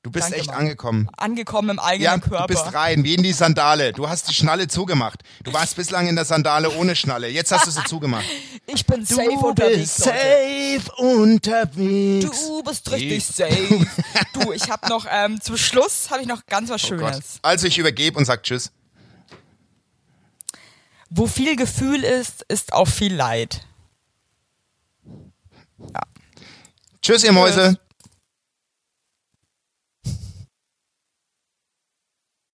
Du bist Danke, echt Mann. angekommen. Angekommen im Ja, eigenen du Körper. bist rein, wie in die Sandale. Du hast die Schnalle zugemacht. Du warst bislang in der Sandale ohne Schnalle. Jetzt hast du sie [LAUGHS] zugemacht. Ich bin safe unterwegs, Leute. safe unterwegs. Du bist richtig safe. [LAUGHS] Du, ich habe noch, ähm, zum Schluss habe ich noch ganz was Oh. Schönes. Also ich übergebe und sag Tschüss. Wo viel Gefühl ist, ist auch viel Leid. Tschüss, ihr Mäuse.